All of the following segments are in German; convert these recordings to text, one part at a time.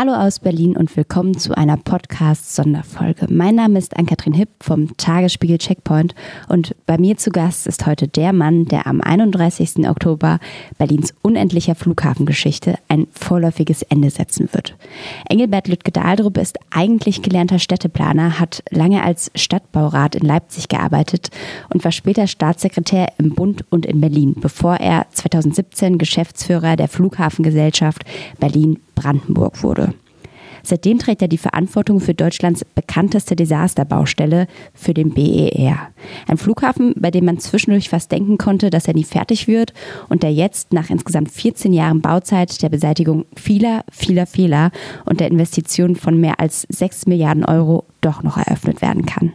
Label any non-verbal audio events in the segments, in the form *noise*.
Hallo aus Berlin und willkommen zu einer Podcast-Sonderfolge. Mein Name ist Ann-Kathrin Hipp vom Tagesspiegel Checkpoint und bei mir zu Gast ist heute der Mann, der am 31. Oktober Berlins unendlicher Flughafengeschichte ein vorläufiges Ende setzen wird. Engelbert Lütke-Dahldrup ist eigentlich gelernter Städteplaner, hat lange als Stadtbaurat in Leipzig gearbeitet und war später Staatssekretär im Bund und in Berlin, bevor er 2017 Geschäftsführer der Flughafengesellschaft Berlin Brandenburg wurde. Seitdem trägt er die Verantwortung für Deutschlands bekannteste Desasterbaustelle für den BER. Ein Flughafen, bei dem man zwischendurch fast denken konnte, dass er nie fertig wird und der jetzt nach insgesamt 14 Jahren Bauzeit der Beseitigung vieler, vieler Fehler und der Investition von mehr als 6 Milliarden Euro doch noch eröffnet werden kann.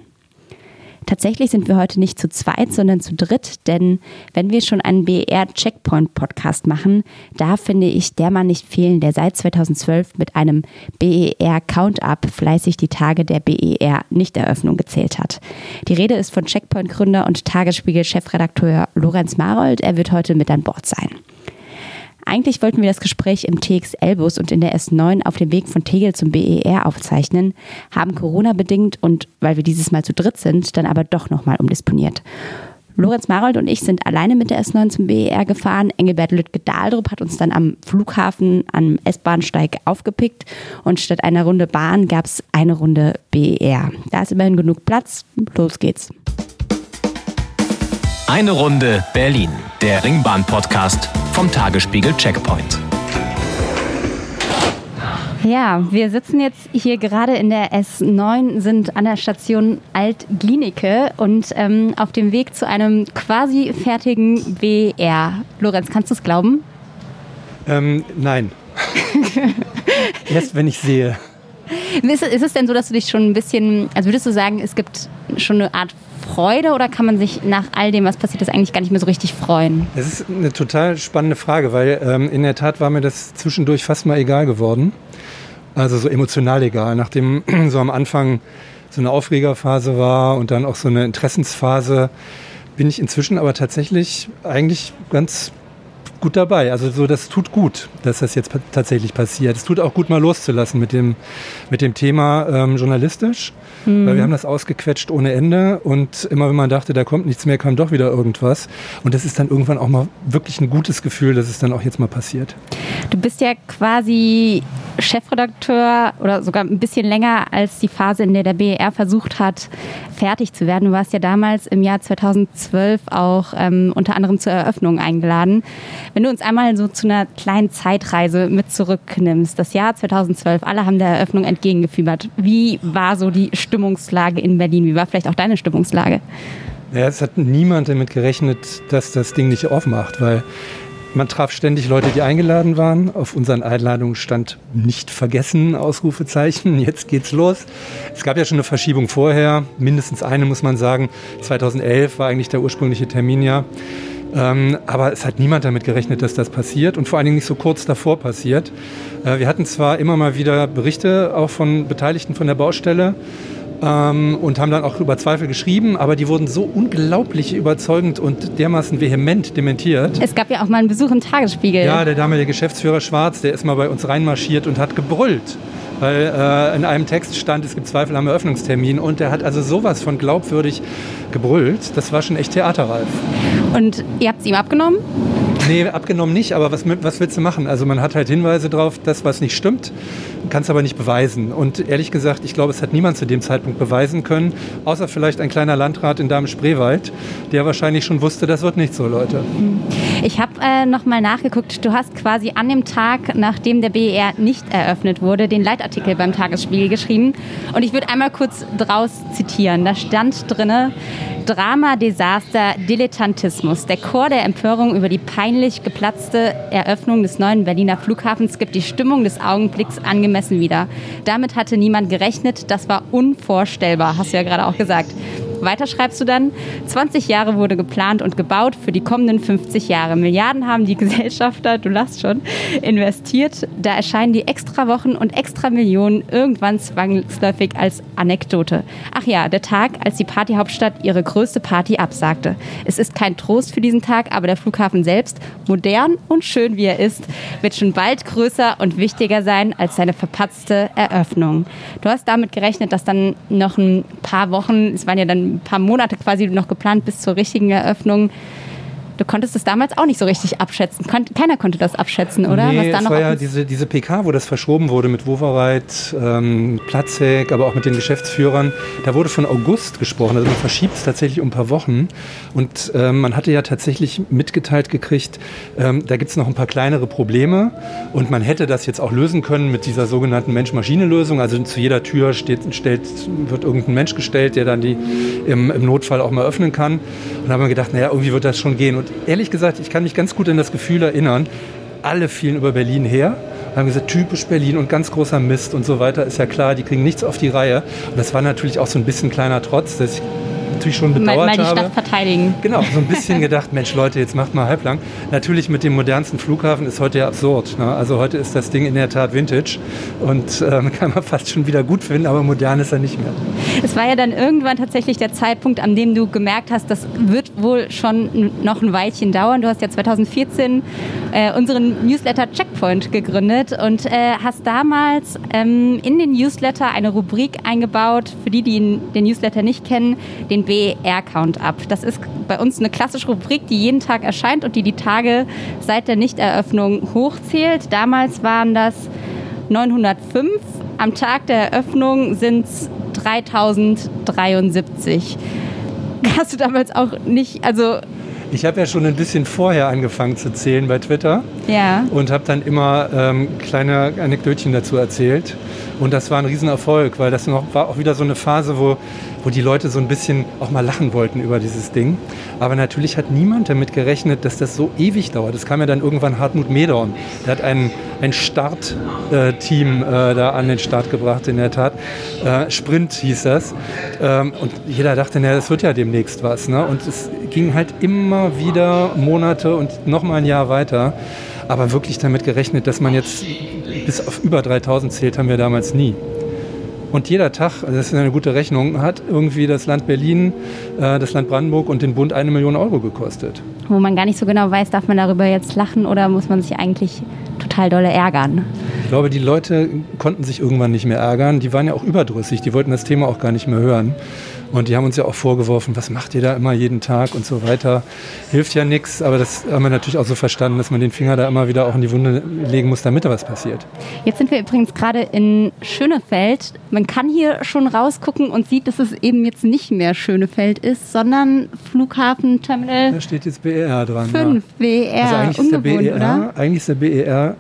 Tatsächlich sind wir heute nicht zu zweit, sondern zu dritt, denn wenn wir schon einen BER Checkpoint Podcast machen, da finde ich der Mann nicht fehlen, der seit 2012 mit einem BER Count-Up fleißig die Tage der BER Nichteröffnung gezählt hat. Die Rede ist von Checkpoint Gründer und Tagesspiegel Chefredakteur Lorenz Marold. Er wird heute mit an Bord sein. Eigentlich wollten wir das Gespräch im TXL-Bus und in der S9 auf dem Weg von Tegel zum BER aufzeichnen, haben Corona-bedingt und weil wir dieses Mal zu dritt sind, dann aber doch nochmal umdisponiert. Lorenz Marold und ich sind alleine mit der S9 zum BER gefahren. Engelbert Lüttke-Dahldrup hat uns dann am Flughafen am S-Bahnsteig aufgepickt und statt einer Runde Bahn gab es eine Runde BER. Da ist immerhin genug Platz. Los geht's. Eine Runde Berlin, der Ringbahn-Podcast vom Tagesspiegel Checkpoint. Ja, wir sitzen jetzt hier gerade in der S9, sind an der Station Alt-Glinike und ähm, auf dem Weg zu einem quasi fertigen BR. Lorenz, kannst du es glauben? Ähm, nein. *laughs* Erst wenn ich sehe. Ist, ist es denn so, dass du dich schon ein bisschen, also würdest du sagen, es gibt schon eine Art Freude oder kann man sich nach all dem, was passiert ist, eigentlich gar nicht mehr so richtig freuen? Das ist eine total spannende Frage, weil ähm, in der Tat war mir das zwischendurch fast mal egal geworden. Also so emotional egal, nachdem *clears throat* so am Anfang so eine Aufregerphase war und dann auch so eine Interessensphase, bin ich inzwischen aber tatsächlich eigentlich ganz gut dabei. Also so, das tut gut, dass das jetzt tatsächlich passiert. Es tut auch gut, mal loszulassen mit dem, mit dem Thema ähm, journalistisch. Mhm. Weil wir haben das ausgequetscht ohne Ende und immer wenn man dachte, da kommt nichts mehr, kam doch wieder irgendwas. Und das ist dann irgendwann auch mal wirklich ein gutes Gefühl, dass es dann auch jetzt mal passiert. Du bist ja quasi Chefredakteur oder sogar ein bisschen länger als die Phase, in der der BER versucht hat, fertig zu werden. Du warst ja damals im Jahr 2012 auch ähm, unter anderem zur Eröffnung eingeladen. Wenn du uns einmal so zu einer kleinen Zeitreise mit zurücknimmst, das Jahr 2012, alle haben der Eröffnung entgegengefiebert. Wie war so die Stimmungslage in Berlin? Wie war vielleicht auch deine Stimmungslage? Ja, es hat niemand damit gerechnet, dass das Ding nicht aufmacht, weil man traf ständig Leute, die eingeladen waren. Auf unseren Einladungen stand nicht vergessen, Ausrufezeichen. *laughs* Jetzt geht's los. Es gab ja schon eine Verschiebung vorher. Mindestens eine, muss man sagen. 2011 war eigentlich der ursprüngliche Termin ja. Ähm, aber es hat niemand damit gerechnet, dass das passiert und vor allen Dingen nicht so kurz davor passiert. Äh, wir hatten zwar immer mal wieder Berichte auch von Beteiligten von der Baustelle, ähm, und haben dann auch über Zweifel geschrieben, aber die wurden so unglaublich überzeugend und dermaßen vehement dementiert. Es gab ja auch mal einen Besuch im Tagesspiegel. Ja, der damalige Geschäftsführer Schwarz, der ist mal bei uns reinmarschiert und hat gebrüllt. Weil äh, in einem Text stand, es gibt Zweifel am Eröffnungstermin und der hat also sowas von glaubwürdig gebrüllt. Das war schon echt theaterreif. Und ihr habt es ihm abgenommen? Nee, abgenommen nicht, aber was, was willst du machen? Also man hat halt Hinweise drauf, das, was nicht stimmt, kann es aber nicht beweisen. Und ehrlich gesagt, ich glaube, es hat niemand zu dem Zeitpunkt beweisen können, außer vielleicht ein kleiner Landrat in Damen-Spreewald, der wahrscheinlich schon wusste, das wird nicht so, Leute. Ich habe äh, nochmal nachgeguckt. Du hast quasi an dem Tag, nachdem der BER nicht eröffnet wurde, den Leitartikel beim Tagesspiegel geschrieben. Und ich würde einmal kurz draus zitieren. Da stand drinne, Drama, Desaster, Dilettantismus. Der Chor der Empörung über die peinlich geplatzte Eröffnung des neuen Berliner Flughafens gibt die Stimmung des Augenblicks angemessen wieder. Damit hatte niemand gerechnet. Das war unvorstellbar, hast du ja gerade auch gesagt. Weiter schreibst du dann, 20 Jahre wurde geplant und gebaut für die kommenden 50 Jahre. Milliarden haben die *laughs* Gesellschafter, du lachst schon, investiert. Da erscheinen die extra Wochen und extra Millionen irgendwann zwangsläufig als Anekdote. Ach ja, der Tag, als die Partyhauptstadt ihre größte Party absagte. Es ist kein Trost für diesen Tag, aber der Flughafen selbst, modern und schön wie er ist, wird schon bald größer und wichtiger sein als seine verpatzte Eröffnung. Du hast damit gerechnet, dass dann noch ein paar Wochen, es waren ja dann ein paar Monate quasi noch geplant bis zur richtigen Eröffnung, Du konntest es damals auch nicht so richtig abschätzen. Keiner konnte das abschätzen, oder? Nee, Was da es war ja diese, diese PK, wo das verschoben wurde mit Wowereit, ähm, Platzek, aber auch mit den Geschäftsführern. Da wurde von August gesprochen. Also man verschiebt es tatsächlich um ein paar Wochen. Und ähm, man hatte ja tatsächlich mitgeteilt gekriegt, ähm, da gibt es noch ein paar kleinere Probleme. Und man hätte das jetzt auch lösen können mit dieser sogenannten Mensch-Maschine-Lösung. Also zu jeder Tür steht, stellt, wird irgendein Mensch gestellt, der dann die im, im Notfall auch mal öffnen kann. Und da haben wir gedacht, naja, irgendwie wird das schon gehen. Und ehrlich gesagt, ich kann mich ganz gut an das Gefühl erinnern, alle fielen über Berlin her haben gesagt, typisch Berlin und ganz großer Mist und so weiter, ist ja klar, die kriegen nichts auf die Reihe. Und das war natürlich auch so ein bisschen kleiner Trotz, dass ich natürlich schon bedauert mal, mal die habe. Stadt verteidigen. Genau, so ein bisschen gedacht, Mensch Leute, jetzt macht mal halblang. Natürlich mit dem modernsten Flughafen ist heute ja absurd. Ne? Also heute ist das Ding in der Tat Vintage und ähm, *laughs* kann man fast schon wieder gut finden, aber modern ist er nicht mehr. Es war ja dann irgendwann tatsächlich der Zeitpunkt, an dem du gemerkt hast, das wird wohl schon noch ein Weilchen dauern. Du hast ja 2014 äh, unseren Newsletter Checkpoint gegründet und äh, hast damals ähm, in den Newsletter eine Rubrik eingebaut, für die, die den Newsletter nicht kennen, den BR-Count ab. Das ist bei uns eine klassische Rubrik, die jeden Tag erscheint und die die Tage seit der Nichteröffnung hochzählt. Damals waren das 905. Am Tag der Eröffnung sind es 3073. Hast du damals auch nicht, also ich habe ja schon ein bisschen vorher angefangen zu zählen bei Twitter. Ja. Und habe dann immer ähm, kleine Anekdötchen dazu erzählt. Und das war ein Riesenerfolg, weil das noch, war auch wieder so eine Phase, wo, wo die Leute so ein bisschen auch mal lachen wollten über dieses Ding. Aber natürlich hat niemand damit gerechnet, dass das so ewig dauert. Es kam ja dann irgendwann Hartmut Medorn. Der hat ein, ein Startteam äh, da an den Start gebracht, in der Tat. Äh, Sprint hieß das. Ähm, und jeder dachte, naja, das wird ja demnächst was. Ne? Und es ging halt immer wieder Monate und noch mal ein Jahr weiter. Aber wirklich damit gerechnet, dass man jetzt bis auf über 3000 zählt, haben wir damals nie. Und jeder Tag, also das ist eine gute Rechnung, hat irgendwie das Land Berlin, äh, das Land Brandenburg und den Bund eine Million Euro gekostet. Wo man gar nicht so genau weiß, darf man darüber jetzt lachen oder muss man sich eigentlich total dolle ärgern? Ich glaube, die Leute konnten sich irgendwann nicht mehr ärgern. Die waren ja auch überdrüssig, die wollten das Thema auch gar nicht mehr hören. Und die haben uns ja auch vorgeworfen, was macht ihr da immer jeden Tag und so weiter. Hilft ja nichts, aber das haben wir natürlich auch so verstanden, dass man den Finger da immer wieder auch in die Wunde legen muss, damit da was passiert. Jetzt sind wir übrigens gerade in Schönefeld. Man kann hier schon rausgucken und sieht, dass es eben jetzt nicht mehr Schönefeld ist, sondern Flughafen Terminal. Da steht jetzt BER dran. 5 ja. BER. Also eigentlich ist, der BER, oder? eigentlich ist der BER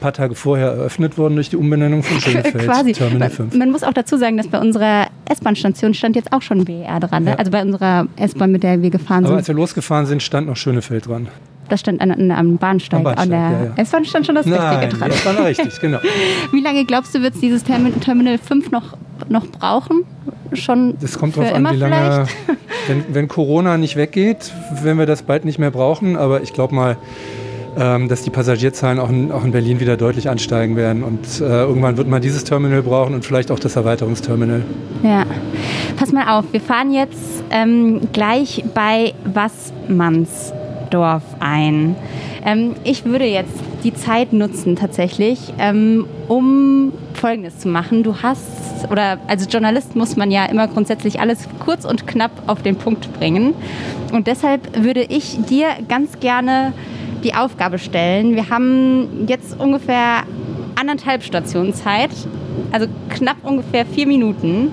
paar Tage vorher eröffnet worden durch die Umbenennung von *laughs* Schönefeld, Quasi. Terminal 5. Man muss auch dazu sagen, dass bei unserer S-Bahn-Station stand jetzt auch schon BER dran. Ne? Ja. Also bei unserer S-Bahn, mit der wir gefahren sind. Aber als wir losgefahren sind, stand noch Schönefeld dran. Das stand an, an, am Bahnsteig. Am Bahnsteig an der ja, ja. S-Bahn stand schon das Nein, Richtige dran. Das war richtig, genau. *laughs* Wie lange glaubst du, wird es dieses Terminal 5 noch, noch brauchen? Schon das kommt drauf an, wie lange. *laughs* Wenn, wenn Corona nicht weggeht, werden wir das bald nicht mehr brauchen. Aber ich glaube mal, ähm, dass die Passagierzahlen auch in, auch in, Berlin wieder deutlich ansteigen werden. Und äh, irgendwann wird man dieses Terminal brauchen und vielleicht auch das Erweiterungsterminal. Ja, pass mal auf, wir fahren jetzt ähm, gleich bei Wassmannsdorf ein. Ähm, ich würde jetzt die Zeit nutzen tatsächlich, ähm, um Folgendes zu machen. Du hast, oder als Journalist muss man ja immer grundsätzlich alles kurz und knapp auf den Punkt bringen. Und deshalb würde ich dir ganz gerne die Aufgabe stellen. Wir haben jetzt ungefähr anderthalb Stationen Zeit, also knapp ungefähr vier Minuten,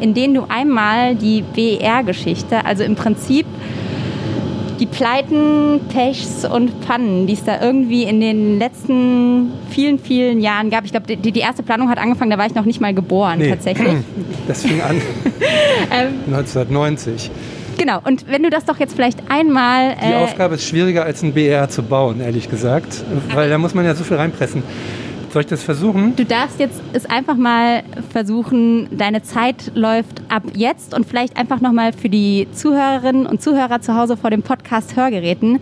in denen du einmal die BER-Geschichte, also im Prinzip die Pleiten, Pechs und Pannen, die es da irgendwie in den letzten vielen, vielen Jahren gab. Ich glaube, die, die, erste Planung hat angefangen, da war ich noch nicht mal geboren nee. tatsächlich. *clears throat* Das fing an 1990. *laughs* Ähm, Genau, und wenn du das doch jetzt vielleicht einmal. Die äh, Aufgabe ist schwieriger als ein BR zu bauen, ehrlich gesagt, weil da muss man ja so viel reinpressen. Soll ich das versuchen? Du darfst jetzt es einfach mal versuchen. Deine Zeit läuft ab jetzt und vielleicht einfach nochmal für die Zuhörerinnen und Zuhörer zu Hause vor dem Podcast Hörgeräten.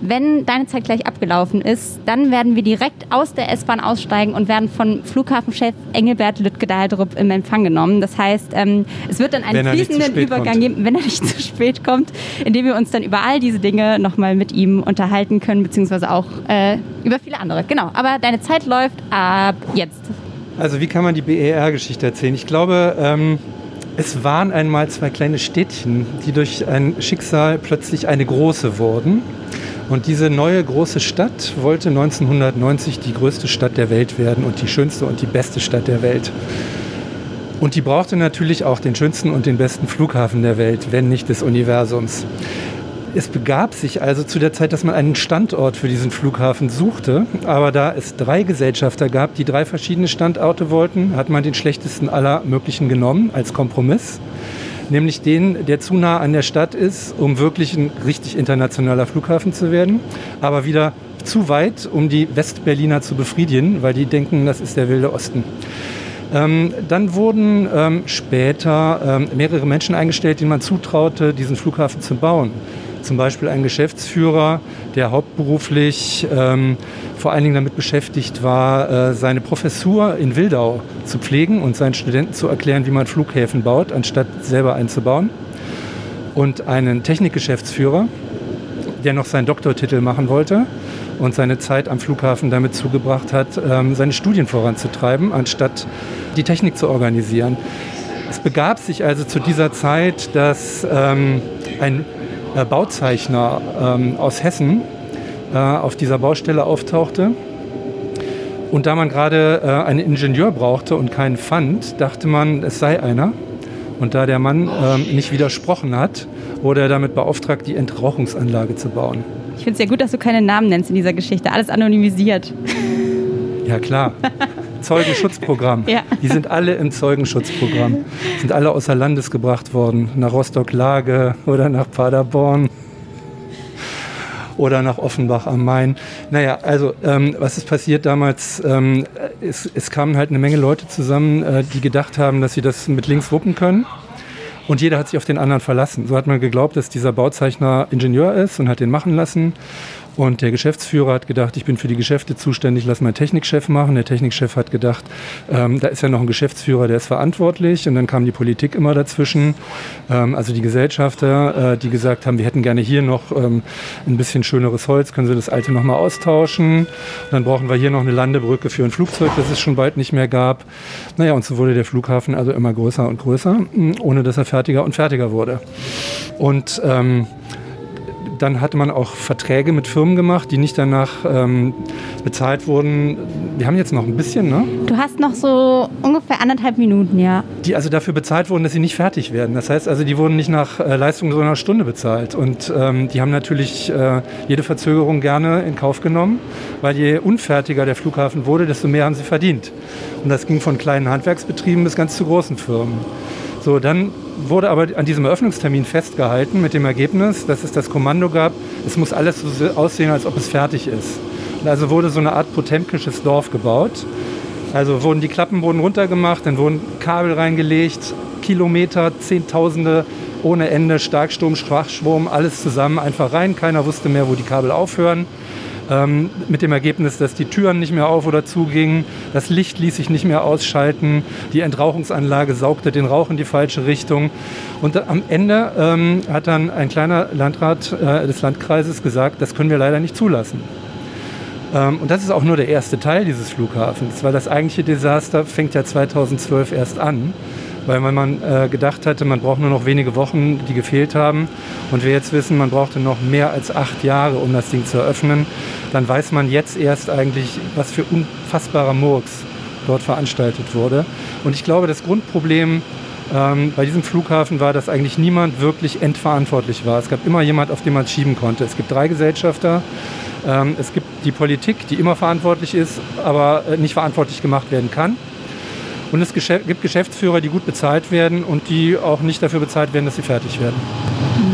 Wenn deine Zeit gleich abgelaufen ist, dann werden wir direkt aus der S-Bahn aussteigen und werden von Flughafenchef Engelbert Lüttke-Dahldrup im Empfang genommen. Das heißt, ähm, es wird dann einen fließenden Übergang kommt. geben, wenn er nicht *laughs* zu spät kommt, indem wir uns dann über all diese Dinge nochmal mit ihm unterhalten können, beziehungsweise auch äh, über viele andere. Genau, aber deine Zeit läuft ab jetzt. Also wie kann man die BER-Geschichte erzählen? Ich glaube, ähm, es waren einmal zwei kleine Städtchen, die durch ein Schicksal plötzlich eine große wurden. Und diese neue große Stadt wollte 1990 die größte Stadt der Welt werden und die schönste und die beste Stadt der Welt. Und die brauchte natürlich auch den schönsten und den besten Flughafen der Welt, wenn nicht des Universums. Es begab sich also zu der Zeit, dass man einen Standort für diesen Flughafen suchte. Aber da es drei Gesellschafter gab, die drei verschiedene Standorte wollten, hat man den schlechtesten aller möglichen genommen als Kompromiss nämlich den, der zu nah an der Stadt ist, um wirklich ein richtig internationaler Flughafen zu werden, aber wieder zu weit, um die Westberliner zu befriedigen, weil die denken, das ist der wilde Osten. Ähm, dann wurden ähm, später ähm, mehrere Menschen eingestellt, denen man zutraute, diesen Flughafen zu bauen. Zum Beispiel ein Geschäftsführer, der hauptberuflich ähm, vor allen Dingen damit beschäftigt war, äh, seine Professur in Wildau zu pflegen und seinen Studenten zu erklären, wie man Flughäfen baut, anstatt selber einzubauen. Und einen Technikgeschäftsführer, der noch seinen Doktortitel machen wollte und seine Zeit am Flughafen damit zugebracht hat, ähm, seine Studien voranzutreiben, anstatt die Technik zu organisieren. Es begab sich also zu dieser Zeit, dass ähm, ein äh, Bauzeichner ähm, aus Hessen äh, auf dieser Baustelle auftauchte. Und da man gerade äh, einen Ingenieur brauchte und keinen fand, dachte man, es sei einer. Und da der Mann ähm, nicht widersprochen hat, wurde er damit beauftragt, die Entrauchungsanlage zu bauen. Ich finde es ja gut, dass du keine Namen nennst in dieser Geschichte. Alles anonymisiert. Ja, klar. *laughs* Zeugenschutzprogramm. Ja. Die sind alle im Zeugenschutzprogramm. Sind alle außer Landes gebracht worden. Nach Rostock-Lage oder nach Paderborn oder nach Offenbach am Main. Naja, also ähm, was ist passiert damals? Ähm, es, es, kamen halt eine Menge Leute zusammen, äh, die gedacht haben, dass sie das mit links wuppen können. Und jeder hat sich auf den anderen verlassen. So hat man geglaubt, dass dieser Bauzeichner Ingenieur ist und hat den machen lassen. Und der Geschäftsführer hat gedacht, ich bin für die Geschäfte zuständig, lass meinen Technikchef machen. Der Technikchef hat gedacht, ähm, da ist ja noch ein Geschäftsführer, der ist verantwortlich. Und dann kam die Politik immer dazwischen. Ähm, also die Gesellschafter, äh, die gesagt haben, wir hätten gerne hier noch ähm, ein bisschen schöneres Holz, können Sie das alte nochmal austauschen. Und dann brauchen wir hier noch eine Landebrücke für ein Flugzeug, das es schon bald nicht mehr gab. Naja, und so wurde der Flughafen also immer größer und größer, ohne dass er fertiger und fertiger wurde. Und ähm, dann hatte man auch Verträge mit Firmen gemacht, die nicht danach ähm, bezahlt wurden. Wir haben jetzt noch ein bisschen, ne? Du hast noch so ungefähr anderthalb Minuten, ja. Die also dafür bezahlt wurden, dass sie nicht fertig werden. Das heißt also, die wurden nicht nach äh, Leistung so einer Stunde bezahlt. Und ähm, die haben natürlich äh, jede Verzögerung gerne in Kauf genommen, weil je unfertiger der Flughafen wurde, desto mehr haben sie verdient. Und das ging von kleinen Handwerksbetrieben bis ganz zu großen Firmen. So, dann wurde aber an diesem Eröffnungstermin festgehalten mit dem Ergebnis, dass es das Kommando gab, es muss alles so aussehen, als ob es fertig ist. Und also wurde so eine Art potemkisches Dorf gebaut. Also wurden die Klappen wurden runtergemacht, dann wurden Kabel reingelegt, Kilometer, Zehntausende ohne Ende, Starksturm, Schwachstrom, alles zusammen einfach rein. Keiner wusste mehr, wo die Kabel aufhören. Ähm, mit dem Ergebnis, dass die Türen nicht mehr auf oder zugingen, das Licht ließ sich nicht mehr ausschalten, die Entrauchungsanlage saugte den Rauch in die falsche Richtung. Und am Ende ähm, hat dann ein kleiner Landrat äh, des Landkreises gesagt, das können wir leider nicht zulassen. Ähm, und das ist auch nur der erste Teil dieses Flughafens, weil das eigentliche Desaster fängt ja 2012 erst an weil man äh, gedacht hatte, man braucht nur noch wenige Wochen, die gefehlt haben. Und wir jetzt wissen, man brauchte noch mehr als acht Jahre, um das Ding zu eröffnen dann weiß man jetzt erst eigentlich, was für unfassbarer Murks dort veranstaltet wurde. Und ich glaube, das Grundproblem ähm, bei diesem Flughafen war, dass eigentlich niemand wirklich endverantwortlich war. Es gab immer jemand, auf den man schieben konnte. Es gibt drei Gesellschafter. Ähm, es gibt die Politik, die immer verantwortlich ist, aber äh, nicht verantwortlich gemacht werden kann. Und es gibt Geschäftsführer, die gut bezahlt werden und die auch nicht dafür bezahlt werden, dass sie fertig werden.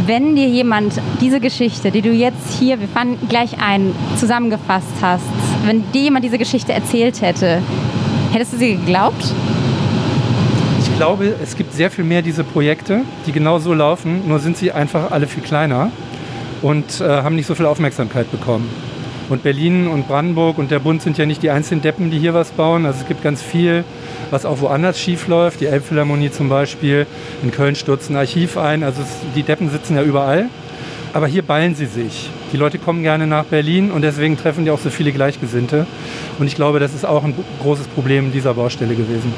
Wenn dir jemand diese Geschichte, die du jetzt hier, wir fahren gleich ein, zusammengefasst hast, wenn dir jemand diese Geschichte erzählt hätte, hättest du sie geglaubt? Ich glaube, es gibt sehr viel mehr diese Projekte, die genau so laufen, nur sind sie einfach alle viel kleiner und äh, haben nicht so viel Aufmerksamkeit bekommen. Und Berlin und Brandenburg und der Bund sind ja nicht die einzigen Deppen, die hier was bauen. Also es gibt ganz viel, was auch woanders schief läuft. Die Elbphilharmonie zum Beispiel. In Köln stürzt ein Archiv ein. Also es, die Deppen sitzen ja überall. Aber hier ballen sie sich. Die Leute kommen gerne nach Berlin und deswegen treffen die auch so viele Gleichgesinnte. Und ich glaube, das ist auch ein großes Problem dieser Baustelle gewesen.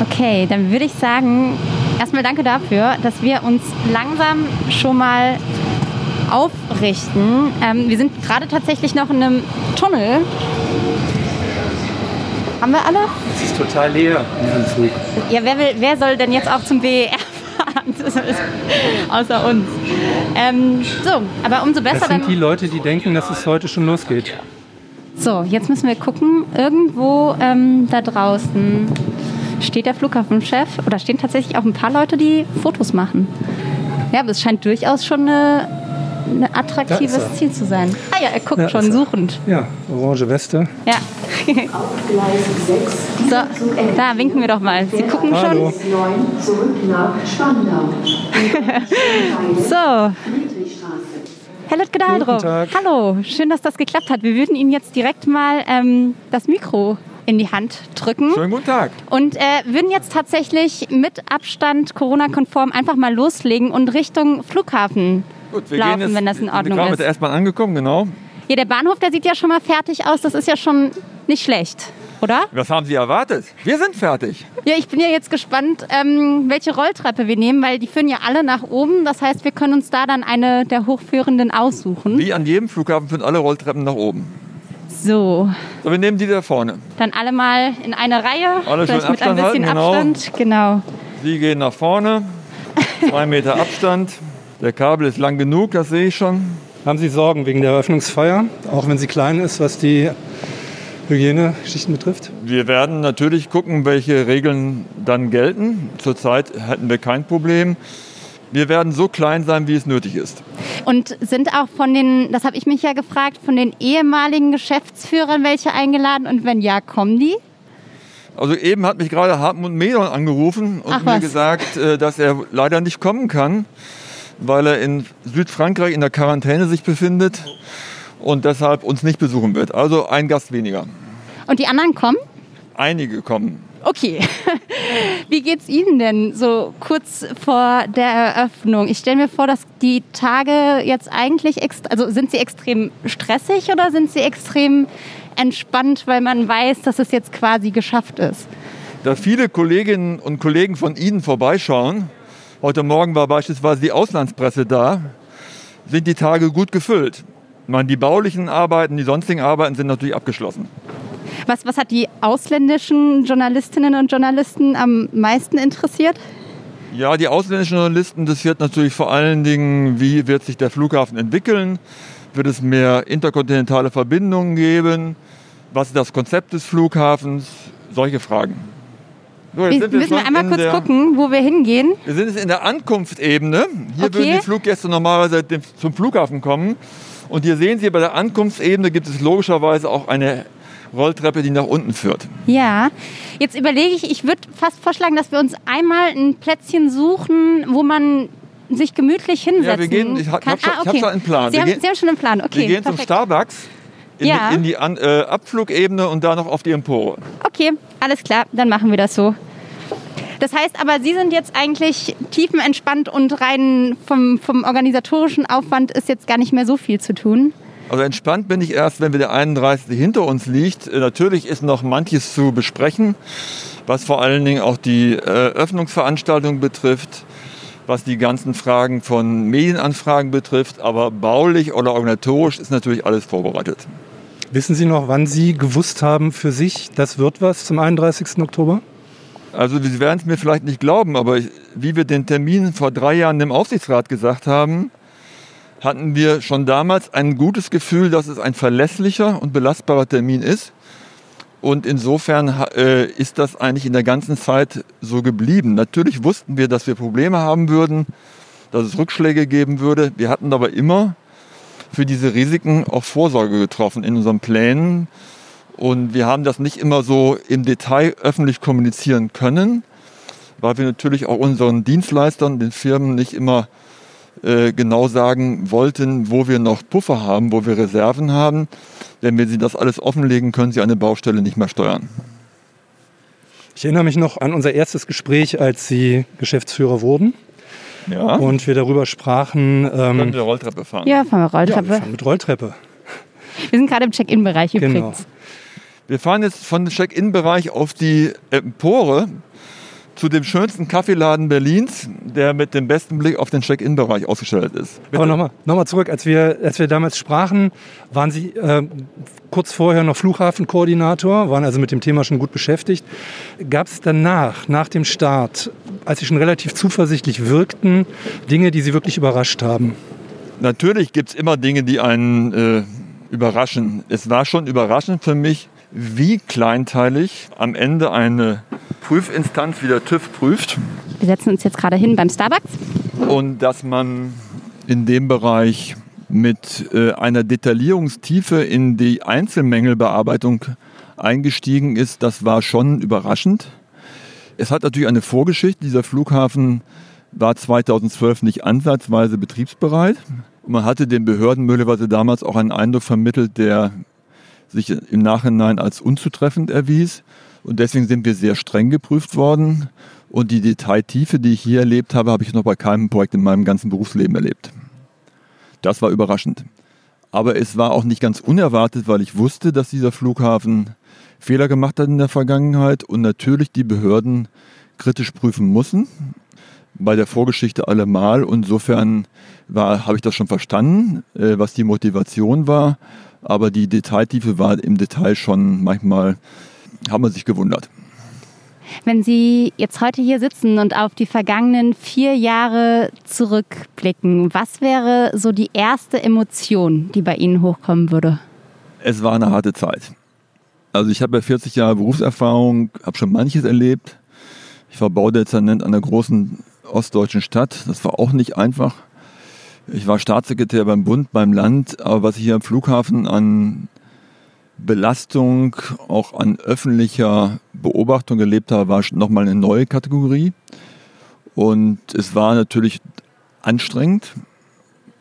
Okay, dann würde ich sagen, erstmal danke dafür, dass wir uns langsam schon mal aufrichten. Ähm, wir sind gerade tatsächlich noch in einem Tunnel. Haben wir alle? Es ist total leer in diesem Zug. Ja, wer, will, wer soll denn jetzt auch zum BER fahren? *laughs* Außer uns. Ähm, so, aber umso besser Das sind dann. die Leute, die denken, dass es heute schon losgeht. So, jetzt müssen wir gucken. Irgendwo ähm, da draußen steht der Flughafenchef oder stehen tatsächlich auch ein paar Leute, die Fotos machen. Ja, aber es scheint durchaus schon eine, ein attraktives. Ziel zu sein. Ah ja, er guckt Da schon suchend. Ja, orange Weste. Ja. so, da winken wir doch mal. Sie gucken Hallo. schon. 9 zurück nach Spandau. So, Herr Tag. Hallo, schön, dass das geklappt hat. Wir würden Ihnen jetzt direkt mal ähm, das Mikro in die Hand drücken. Schönen guten Tag. Und äh, würden jetzt tatsächlich mit Abstand Corona-konform einfach mal loslegen und Richtung Flughafen Gut, wir laufen, gehen jetzt, wenn das in wir sind Ordnung ist. der S-Bahn angekommen, genau. Hier, der Bahnhof, der sieht ja schon mal fertig aus. Das ist ja schon nicht schlecht, oder? Was haben Sie erwartet? Wir sind fertig. Ja, ich bin ja jetzt gespannt, ähm, welche Rolltreppe wir nehmen, weil die führen ja alle nach oben. Das heißt, wir können uns da dann eine der hochführenden aussuchen. Wie an jedem Flughafen führen alle Rolltreppen nach oben. So, So, wir nehmen die da vorne. dann alle mal in eine Reihe, Alle schön vielleicht mit ein Abstand bisschen halten, genau. Abstand. Genau. Sie gehen nach vorne. Zwei Meter Abstand. Der Kabel ist lang genug, das sehe ich schon. Haben Sie Sorgen wegen der Eröffnungsfeier, auch wenn sie klein ist, was die Hygieneschichten betrifft? Wir werden natürlich gucken, welche Regeln dann gelten. Zurzeit hätten wir kein Problem. Wir werden so klein sein, wie es nötig ist. Und sind auch von den, das habe ich mich ja gefragt, von den ehemaligen Geschäftsführern welche eingeladen und wenn ja, kommen die? Also eben hat mich gerade Hartmut Medon angerufen und Ach mir was. gesagt, äh, dass er leider nicht kommen kann, weil er in Südfrankreich in der Quarantäne sich befindet und deshalb uns nicht besuchen wird. Also ein Gast weniger. Und die anderen kommen? Einige kommen. Okay. *laughs* Wie geht's Ihnen denn so kurz vor der Eröffnung? Ich stelle mir vor, dass die Tage jetzt eigentlich, also sind sie extrem stressig oder sind sie extrem entspannt, weil man weiß, dass es jetzt quasi geschafft ist? Da viele Kolleginnen und Kollegen von Ihnen vorbeischauen, heute Morgen war beispielsweise die Auslandspresse da, sind die Tage gut gefüllt. Meine, die baulichen Arbeiten, die sonstigen Arbeiten sind natürlich abgeschlossen. Was, was hat die ausländischen Journalistinnen und Journalisten am meisten interessiert? Ja, die ausländischen Journalisten, wird natürlich vor allen Dingen, wie wird sich der Flughafen entwickeln? Wird es mehr interkontinentale Verbindungen geben? Was ist das Konzept des Flughafens? Solche Fragen. So, jetzt Wir müssen wir einmal in kurz der, gucken, wo wir hingehen. Wir sind jetzt in der Ankunftsebene. Hier Okay. würden die Fluggäste normalerweise zum Flughafen kommen. Und hier sehen Sie, bei der Ankunftsebene gibt es logischerweise auch eine Rolltreppe, die nach unten führt. Ja, jetzt überlege ich, ich würde fast vorschlagen, dass wir uns einmal ein Plätzchen suchen, wo man sich gemütlich hinsetzen Ja, wir gehen- ich hab- kann. ich hab schon- ah, ich hab okay. schon einen Plan. Sie, Wir haben, Sie haben schon einen Plan, okay. Wir gehen zum perfekt. Starbucks in, Ja. die, in die An äh, Abflugebene und da noch auf die Empore. Okay, alles klar, dann machen wir das so. Das heißt aber, Sie sind jetzt eigentlich tiefenentspannt und rein vom, vom organisatorischen Aufwand ist jetzt gar nicht mehr so viel zu tun. Also entspannt bin ich erst, wenn wir der 31. hinter uns liegt. Äh, Natürlich ist noch manches zu besprechen, was vor allen Dingen auch die äh, Öffnungsveranstaltung betrifft, was die ganzen Fragen von Medienanfragen betrifft. Aber baulich oder organisatorisch ist natürlich alles vorbereitet. Wissen Sie noch, wann Sie gewusst haben für sich, das wird was zum 31. Oktober? Also Sie werden es mir vielleicht nicht glauben, aber ich, wie wir den Termin vor drei Jahren dem Aufsichtsrat gesagt haben, hatten wir schon damals ein gutes Gefühl, dass es ein verlässlicher und belastbarer Termin ist. Und insofern äh, ist das eigentlich in der ganzen Zeit so geblieben. Natürlich wussten wir, dass wir Probleme haben würden, dass es Rückschläge geben würde. Wir hatten aber immer für diese Risiken auch Vorsorge getroffen in unseren Plänen. Und wir haben das nicht immer so im Detail öffentlich kommunizieren können, weil wir natürlich auch unseren Dienstleistern, den Firmen nicht immer äh, genau sagen wollten, wo wir noch Puffer haben, wo wir Reserven haben. Denn wenn Sie das alles offenlegen, können Sie eine Baustelle nicht mehr steuern. Ich erinnere mich noch an unser erstes Gespräch, als Sie Geschäftsführer wurden. Ja. Und wir darüber sprachen. Können Ähm, wir Rolltreppe fahren? Ja, fahren wir ja, wir Rolltreppe. fahren mit Rolltreppe. wir sind gerade im Check-in-Bereich Genau. übrigens. Wir fahren jetzt von dem Check-in-Bereich auf die Empore zu dem schönsten Kaffeeladen Berlins, der mit dem besten Blick auf den Check-in-Bereich ausgestellt ist. Aber nochmal noch mal zurück, als wir, als wir damals sprachen, waren Sie äh, kurz vorher noch Flughafenkoordinator, waren also mit dem Thema schon gut beschäftigt. Gab es danach, nach dem Start, als Sie schon relativ zuversichtlich wirkten, Dinge, die Sie wirklich überrascht haben? Natürlich gibt es immer Dinge, die einen äh, überraschen. Es war schon überraschend für mich, wie kleinteilig am Ende eine Prüfinstanz wie der TÜV prüft Wir setzen uns jetzt gerade hin beim Starbucks. und dass man in dem Bereich mit äh, einer Detaillierungstiefe in die Einzelmängelbearbeitung eingestiegen ist, das war schon überraschend. Es hat natürlich eine Vorgeschichte. Dieser Flughafen war 2012 nicht ansatzweise betriebsbereit. Und man hatte den Behörden möglicherweise damals auch einen Eindruck vermittelt, der sich im Nachhinein als unzutreffend erwies. Und deswegen sind wir sehr streng geprüft worden. Und die Detailtiefe, die ich hier erlebt habe, habe ich noch bei keinem Projekt in meinem ganzen Berufsleben erlebt. Das war überraschend. Aber es war auch nicht ganz unerwartet, weil ich wusste, dass dieser Flughafen Fehler gemacht hat in der Vergangenheit und natürlich die Behörden kritisch prüfen mussten. Bei der Vorgeschichte allemal. Insofern war, habe ich das schon verstanden, äh, was die Motivation war. Aber die Detailtiefe war im Detail schon manchmal, hat man sich gewundert. Wenn Sie jetzt heute hier sitzen und auf die vergangenen vier Jahre zurückblicken, was wäre so die erste Emotion, die bei Ihnen hochkommen würde? Es war eine harte Zeit. Also ich habe ja 40 Jahre Berufserfahrung, habe schon manches erlebt. Ich war Baudezernent einer großen ostdeutschen Stadt. Das war auch nicht einfach. Ich war Staatssekretär beim Bund, beim Land. Aber was ich hier am Flughafen an Belastung, auch an öffentlicher Beobachtung erlebt habe, war nochmal eine neue Kategorie. Und es war natürlich anstrengend,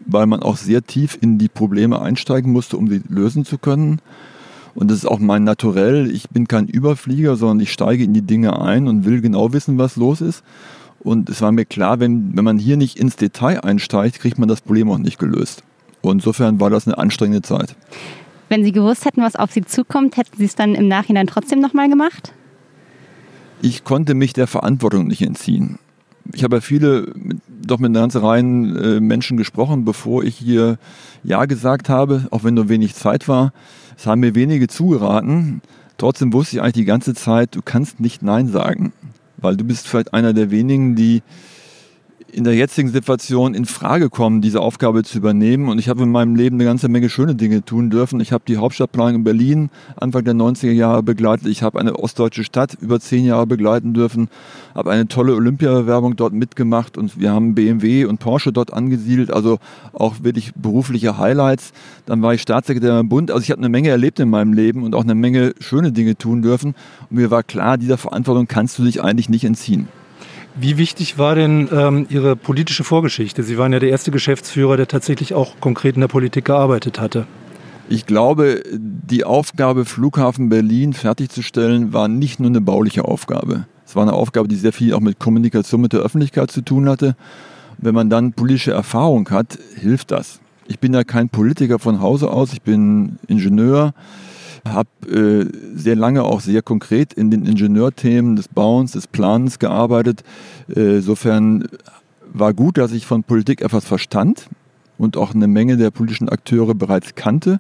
weil man auch sehr tief in die Probleme einsteigen musste, um sie lösen zu können. Und das ist auch mein Naturell. Ich bin kein Überflieger, sondern ich steige in die Dinge ein und will genau wissen, was los ist. Und es war mir klar, wenn, wenn man hier nicht ins Detail einsteigt, kriegt man das Problem auch nicht gelöst. Und insofern war das eine anstrengende Zeit. Wenn Sie gewusst hätten, was auf Sie zukommt, hätten Sie es dann im Nachhinein trotzdem nochmal gemacht? Ich konnte mich der Verantwortung nicht entziehen. Ich habe ja viele, doch mit einer ganzen Reihe äh, Menschen gesprochen, bevor ich hier Ja gesagt habe, auch wenn nur wenig Zeit war. Es haben mir wenige zugeraten. Trotzdem wusste ich eigentlich die ganze Zeit, du kannst nicht Nein sagen. Weil du bist vielleicht einer der wenigen, die in der jetzigen Situation in Frage kommen, diese Aufgabe zu übernehmen. Und ich habe in meinem Leben eine ganze Menge schöne Dinge tun dürfen. Ich habe die Hauptstadtplanung in Berlin Anfang der 90er Jahre begleitet. Ich habe eine ostdeutsche Stadt über zehn Jahre begleiten dürfen, habe eine tolle Olympiabewerbung dort mitgemacht und wir haben BMW und Porsche dort angesiedelt. Also auch wirklich berufliche Highlights. Dann war ich Staatssekretär im Bund. Also ich habe eine Menge erlebt in meinem Leben und auch eine Menge schöne Dinge tun dürfen. Und mir war klar, dieser Verantwortung kannst du dich eigentlich nicht entziehen. Wie wichtig war denn ähm, Ihre politische Vorgeschichte? Sie waren ja der erste Geschäftsführer, der tatsächlich auch konkret in der Politik gearbeitet hatte. Ich glaube, die Aufgabe, Flughafen Berlin fertigzustellen, war nicht nur eine bauliche Aufgabe. Es war eine Aufgabe, die sehr viel auch mit Kommunikation mit der Öffentlichkeit zu tun hatte. Wenn man dann politische Erfahrung hat, hilft das. Ich bin ja kein Politiker von Hause aus, ich bin Ingenieur, habe äh, sehr lange auch sehr konkret in den Ingenieurthemen des Bauens, des Planens gearbeitet. Äh, insofern war gut, dass ich von Politik etwas verstand und auch eine Menge der politischen Akteure bereits kannte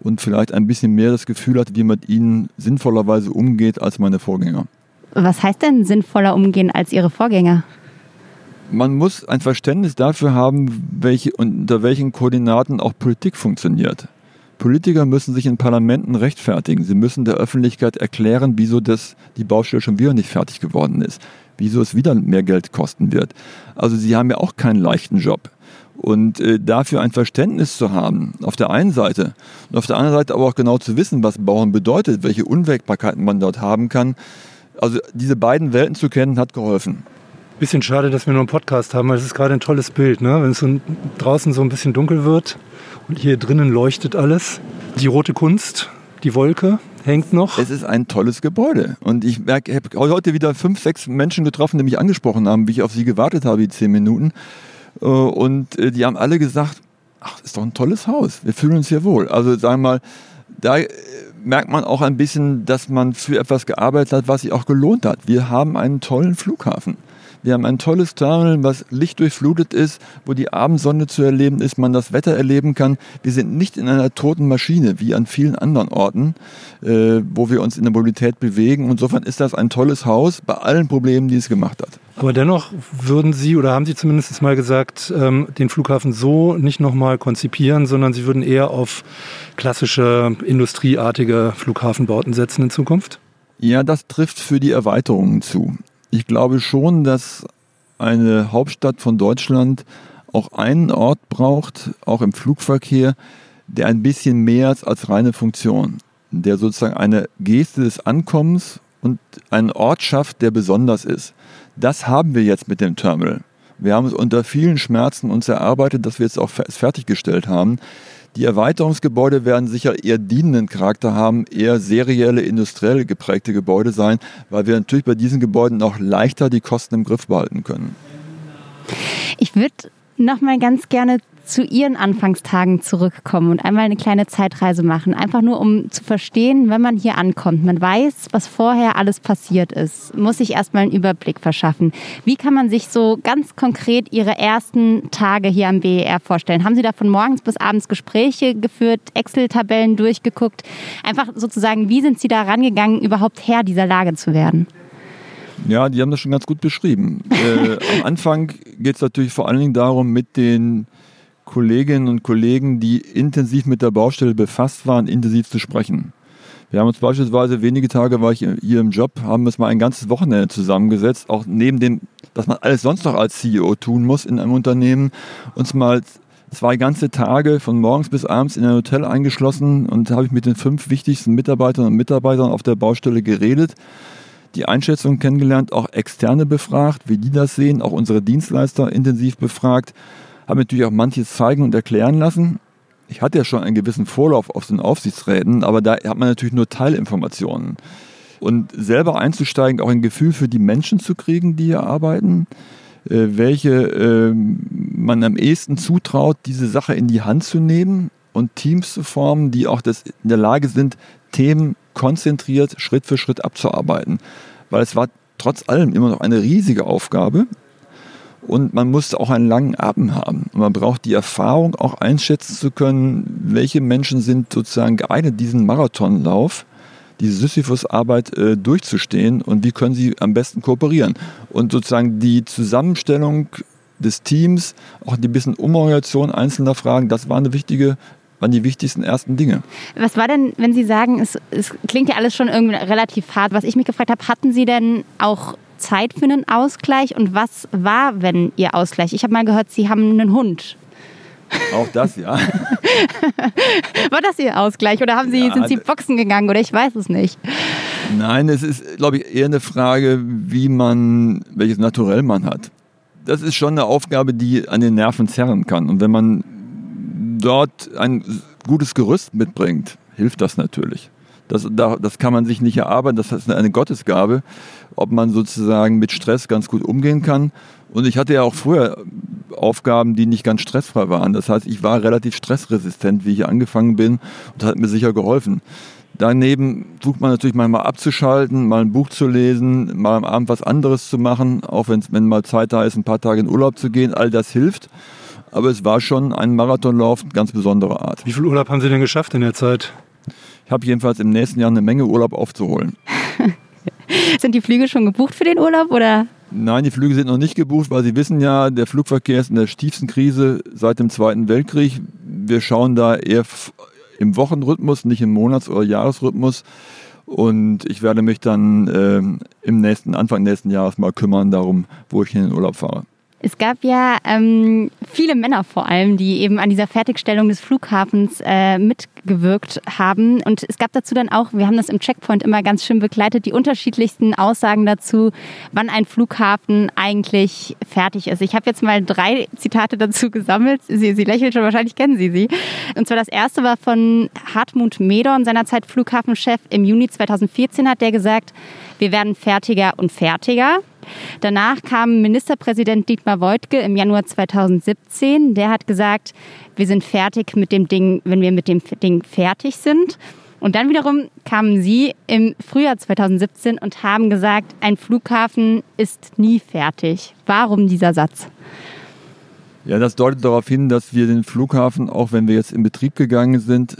und vielleicht ein bisschen mehr das Gefühl hatte, wie man mit ihnen sinnvollerweise umgeht als meine Vorgänger. Was heißt denn sinnvoller umgehen als Ihre Vorgänger? Man muss ein Verständnis dafür haben, welche, unter welchen Koordinaten auch Politik funktioniert. Politiker müssen sich in Parlamenten rechtfertigen. Sie müssen der Öffentlichkeit erklären, wieso das, die Baustelle schon wieder nicht fertig geworden ist, wieso es wieder mehr Geld kosten wird. Also sie haben ja auch keinen leichten Job. Und äh, dafür ein Verständnis zu haben, auf der einen Seite, und auf der anderen Seite aber auch genau zu wissen, was Bauen bedeutet, welche Unwägbarkeiten man dort haben kann. Also diese beiden Welten zu kennen, hat geholfen. Bisschen schade, dass wir nur einen Podcast haben, weil es ist gerade ein tolles Bild, ne? wenn es so draußen so ein bisschen dunkel wird und hier drinnen leuchtet alles. Die rote Kunst, die Wolke hängt noch. Es ist ein tolles Gebäude. Und ich habe heute wieder fünf, sechs Menschen getroffen, die mich angesprochen haben, wie ich auf sie gewartet habe, die zehn Minuten. Äh, und äh, die haben alle gesagt, ach, ist doch ein tolles Haus. Wir fühlen uns hier wohl. Also sagen wir mal, da äh, merkt man auch ein bisschen, dass man für etwas gearbeitet hat, was sich auch gelohnt hat. Wir haben einen tollen Flughafen. Wir haben ein tolles Terminal, was lichtdurchflutet ist, wo die Abendsonne zu erleben ist, man das Wetter erleben kann. Wir sind nicht in einer toten Maschine wie an vielen anderen Orten, äh, wo wir uns in der Mobilität bewegen. Insofern ist das ein tolles Haus bei allen Problemen, die es gemacht hat. Aber dennoch würden Sie oder haben Sie zumindest mal gesagt, ähm, den Flughafen so nicht nochmal konzipieren, sondern Sie würden eher auf klassische industrieartige Flughafenbauten setzen in Zukunft? Ja, das trifft für die Erweiterungen zu. Ich glaube schon, dass eine Hauptstadt von Deutschland auch einen Ort braucht, auch im Flugverkehr, der ein bisschen mehr ist als reine Funktion, der sozusagen eine Geste des Ankommens und einen Ort schafft, der besonders ist. Das haben wir jetzt mit dem Terminal. Wir haben es unter vielen Schmerzen uns erarbeitet, dass wir jetzt auch fertiggestellt haben. Die Erweiterungsgebäude werden sicher eher dienenden Charakter haben, eher serielle, industriell geprägte Gebäude sein, weil wir natürlich bei diesen Gebäuden noch leichter die Kosten im Griff behalten können. Ich würde noch mal ganz gerne zu Ihren Anfangstagen zurückkommen und einmal eine kleine Zeitreise machen. Einfach nur, um zu verstehen, wenn man hier ankommt. Man weiß, was vorher alles passiert ist. Muss sich erstmal einen Überblick verschaffen. Wie kann man sich so ganz konkret Ihre ersten Tage hier am BER vorstellen? Haben Sie da von morgens bis abends Gespräche geführt, Excel-Tabellen durchgeguckt? Einfach sozusagen, wie sind Sie da rangegangen, überhaupt Herr dieser Lage zu werden? Ja, die haben das schon ganz gut beschrieben. äh, am Anfang geht es natürlich vor allen Dingen darum, mit den Kolleginnen und Kollegen, die intensiv mit der Baustelle befasst waren, intensiv zu sprechen. Wir haben uns beispielsweise, wenige Tage war ich hier im Job, haben uns mal ein ganzes Wochenende zusammengesetzt, auch neben dem, dass man alles sonst noch als CEO tun muss in einem Unternehmen, uns mal zwei ganze Tage von morgens bis abends in ein Hotel eingeschlossen und habe ich mit den fünf wichtigsten Mitarbeitern und Mitarbeitern auf der Baustelle geredet, die Einschätzung kennengelernt, auch externe befragt, wie die das sehen, auch unsere Dienstleister intensiv befragt habe natürlich auch manches zeigen und erklären lassen. Ich hatte ja schon einen gewissen Vorlauf auf den Aufsichtsräten, aber da hat man natürlich nur Teilinformationen. Und selber einzusteigen, auch ein Gefühl für die Menschen zu kriegen, die hier arbeiten, äh, welche äh, man am ehesten zutraut, diese Sache in die Hand zu nehmen und Teams zu formen, die auch das in der Lage sind, Themen konzentriert Schritt für Schritt abzuarbeiten. Weil es war trotz allem immer noch eine riesige Aufgabe und man muss auch einen langen Atem haben. Und man braucht die Erfahrung, auch einschätzen zu können, welche Menschen sind sozusagen geeignet, diesen Marathonlauf, diese Sisyphus-Arbeit äh, durchzustehen und wie können sie am besten kooperieren. Und sozusagen die Zusammenstellung des Teams, auch die bisschen Umorganisation einzelner Fragen, das war eine wichtige waren die wichtigsten ersten Dinge. Was war denn, wenn Sie sagen, es, es klingt ja alles schon irgendwie relativ hart, was ich mich gefragt habe, hatten Sie denn auch Zeit für einen Ausgleich und was war, wenn Ihr Ausgleich? Ich habe mal gehört, Sie haben einen Hund. Auch das, ja. *laughs* War das Ihr Ausgleich oder haben Sie, ja, sind Sie boxen gegangen oder ich weiß es nicht? Nein, es ist, glaube ich, eher eine Frage, wie man, welches Naturell man hat. Das ist schon eine Aufgabe, die an den Nerven zerren kann. Und wenn man dort ein gutes Gerüst mitbringt, hilft das natürlich. Das, das kann man sich nicht erarbeiten, das ist eine Gottesgabe, ob man sozusagen mit Stress ganz gut umgehen kann. Und ich hatte ja auch früher Aufgaben, die nicht ganz stressfrei waren. Das heißt, ich war relativ stressresistent, wie ich angefangen bin und das hat mir sicher geholfen. Daneben sucht man natürlich manchmal abzuschalten, mal ein Buch zu lesen, mal am Abend was anderes zu machen, auch wenn mal Zeit da ist, ein paar Tage in Urlaub zu gehen. All das hilft. Aber es war schon ein Marathonlauf ganz besonderer Art. Wie viel Urlaub haben Sie denn geschafft in der Zeit? Ich habe jedenfalls im nächsten Jahr eine Menge Urlaub aufzuholen. *laughs* sind die Flüge schon gebucht für den Urlaub oder? Nein, die Flüge sind noch nicht gebucht, weil Sie wissen ja, der Flugverkehr ist in der tiefsten Krise seit dem Zweiten Weltkrieg. Wir schauen da eher im Wochenrhythmus, nicht im Monats- oder Jahresrhythmus. Und ich werde mich dann äh, im nächsten, Anfang nächsten Jahres mal kümmern darum, wo ich in den Urlaub fahre. Es gab ja ähm, viele Männer vor allem, die eben an dieser Fertigstellung des Flughafens äh, mitgewirkt haben. Und es gab dazu dann auch, wir haben das im Checkpoint immer ganz schön begleitet, die unterschiedlichsten Aussagen dazu, wann ein Flughafen eigentlich fertig ist. Ich habe jetzt mal drei Zitate dazu gesammelt. Sie, sie lächelt schon, wahrscheinlich kennen Sie sie. Und zwar das erste war von Hartmut Medorn, seinerzeit Flughafenchef. Im Juni 2014 hat der gesagt, wir werden fertiger und fertiger. Danach kam Ministerpräsident Dietmar Woidke im Januar 2017. Der hat gesagt, wir sind fertig mit dem Ding, wenn wir mit dem Ding fertig sind. Und dann wiederum kamen Sie im Frühjahr 2017 und haben gesagt, ein Flughafen ist nie fertig. Warum dieser Satz? Ja, das deutet darauf hin, dass wir den Flughafen, auch wenn wir jetzt in Betrieb gegangen sind,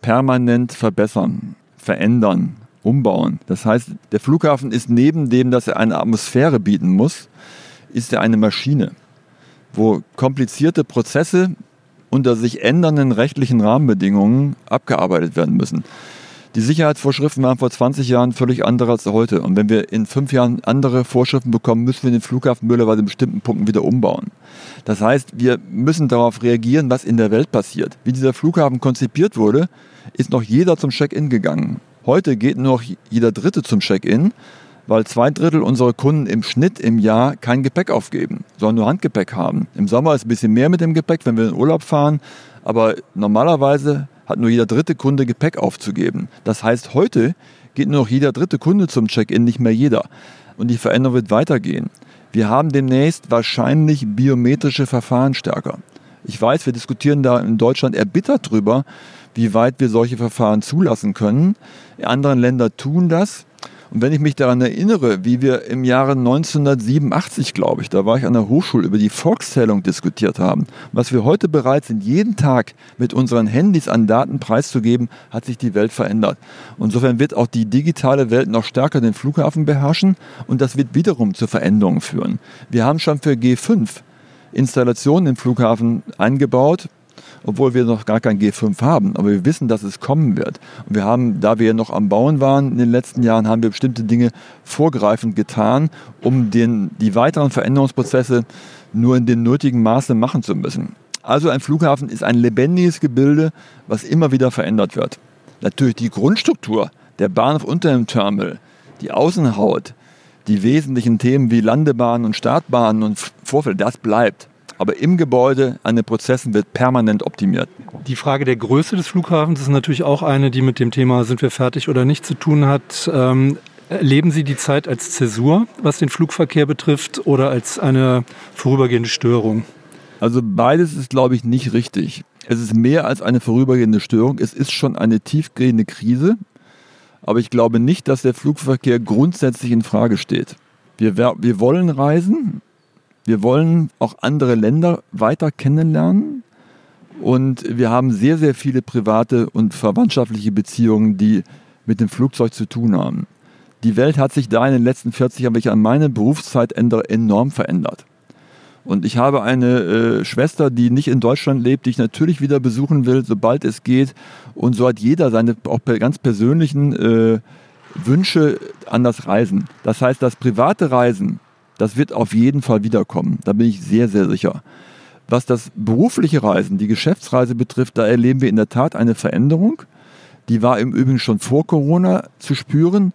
permanent verbessern, verändern umbauen. Das heißt, der Flughafen ist neben dem, dass er eine Atmosphäre bieten muss, ist er eine Maschine, wo komplizierte Prozesse unter sich ändernden rechtlichen Rahmenbedingungen abgearbeitet werden müssen. Die Sicherheitsvorschriften waren vor 20 Jahren völlig andere als heute. Und wenn wir in fünf Jahren andere Vorschriften bekommen, müssen wir den Flughafen möglicherweise in bestimmten Punkten wieder umbauen. Das heißt, wir müssen darauf reagieren, was in der Welt passiert. Wie dieser Flughafen konzipiert wurde, ist noch jeder zum Check-in gegangen. Heute geht nur noch jeder Dritte zum Check-in, weil zwei Drittel unserer Kunden im Schnitt im Jahr kein Gepäck aufgeben, sondern nur Handgepäck haben. Im Sommer ist ein bisschen mehr mit dem Gepäck, wenn wir in Urlaub fahren, aber normalerweise hat nur jeder dritte Kunde Gepäck aufzugeben. Das heißt, heute geht nur noch jeder dritte Kunde zum Check-in, nicht mehr jeder. Und die Veränderung wird weitergehen. Wir haben demnächst wahrscheinlich biometrische Verfahren stärker. Ich weiß, wir diskutieren da in Deutschland erbittert drüber, wie weit wir solche Verfahren zulassen können. Andere Länder tun das. Und wenn ich mich daran erinnere, wie wir im Jahre 1987, glaube ich, da war ich an der Hochschule, über die Volkszählung diskutiert haben, was wir heute bereit sind, jeden Tag mit unseren Handys an Daten preiszugeben, hat sich die Welt verändert. Insofern wird auch die digitale Welt noch stärker den Flughafen beherrschen und das wird wiederum zu Veränderungen führen. Wir haben schon für G5 Installationen im Flughafen eingebaut, obwohl wir noch gar kein G5 haben. Aber wir wissen, dass es kommen wird. Und wir haben, da wir noch am Bauen waren in den letzten Jahren, haben wir bestimmte Dinge vorgreifend getan, um den, die weiteren Veränderungsprozesse nur in dem nötigen Maße machen zu müssen. Also ein Flughafen ist ein lebendiges Gebilde, was immer wieder verändert wird. Natürlich die Grundstruktur, der Bahnhof unter dem Terminal, die Außenhaut, die wesentlichen Themen wie Landebahnen und Startbahnen und Vorfeld, das bleibt. Aber im Gebäude an den Prozessen wird permanent optimiert. Die Frage der Größe des Flughafens ist natürlich auch eine, die mit dem Thema sind wir fertig oder nicht zu tun hat. Ähm, erleben Sie die Zeit als Zäsur, was den Flugverkehr betrifft, oder als eine vorübergehende Störung? Also beides ist, glaube ich, nicht richtig. Es ist mehr als eine vorübergehende Störung. Es ist schon eine tiefgehende Krise. Aber ich glaube nicht, dass der Flugverkehr grundsätzlich in Frage steht. Wir, wir wollen reisen, wir wollen auch andere Länder weiter kennenlernen und wir haben sehr, sehr viele private und verwandtschaftliche Beziehungen, die mit dem Flugzeug zu tun haben. Die Welt hat sich da in den letzten 40 Jahren, welche an meine Berufszeit ändere, enorm verändert. Und ich habe eine äh, Schwester, die nicht in Deutschland lebt, die ich natürlich wieder besuchen will, sobald es geht. Und so hat jeder seine auch ganz persönlichen äh, Wünsche an das Reisen. Das heißt, das private Reisen das wird auf jeden Fall wiederkommen. Da bin ich sehr, sehr sicher. Was das berufliche Reisen, die Geschäftsreise betrifft, da erleben wir in der Tat eine Veränderung. Die war im Übrigen schon vor Corona zu spüren.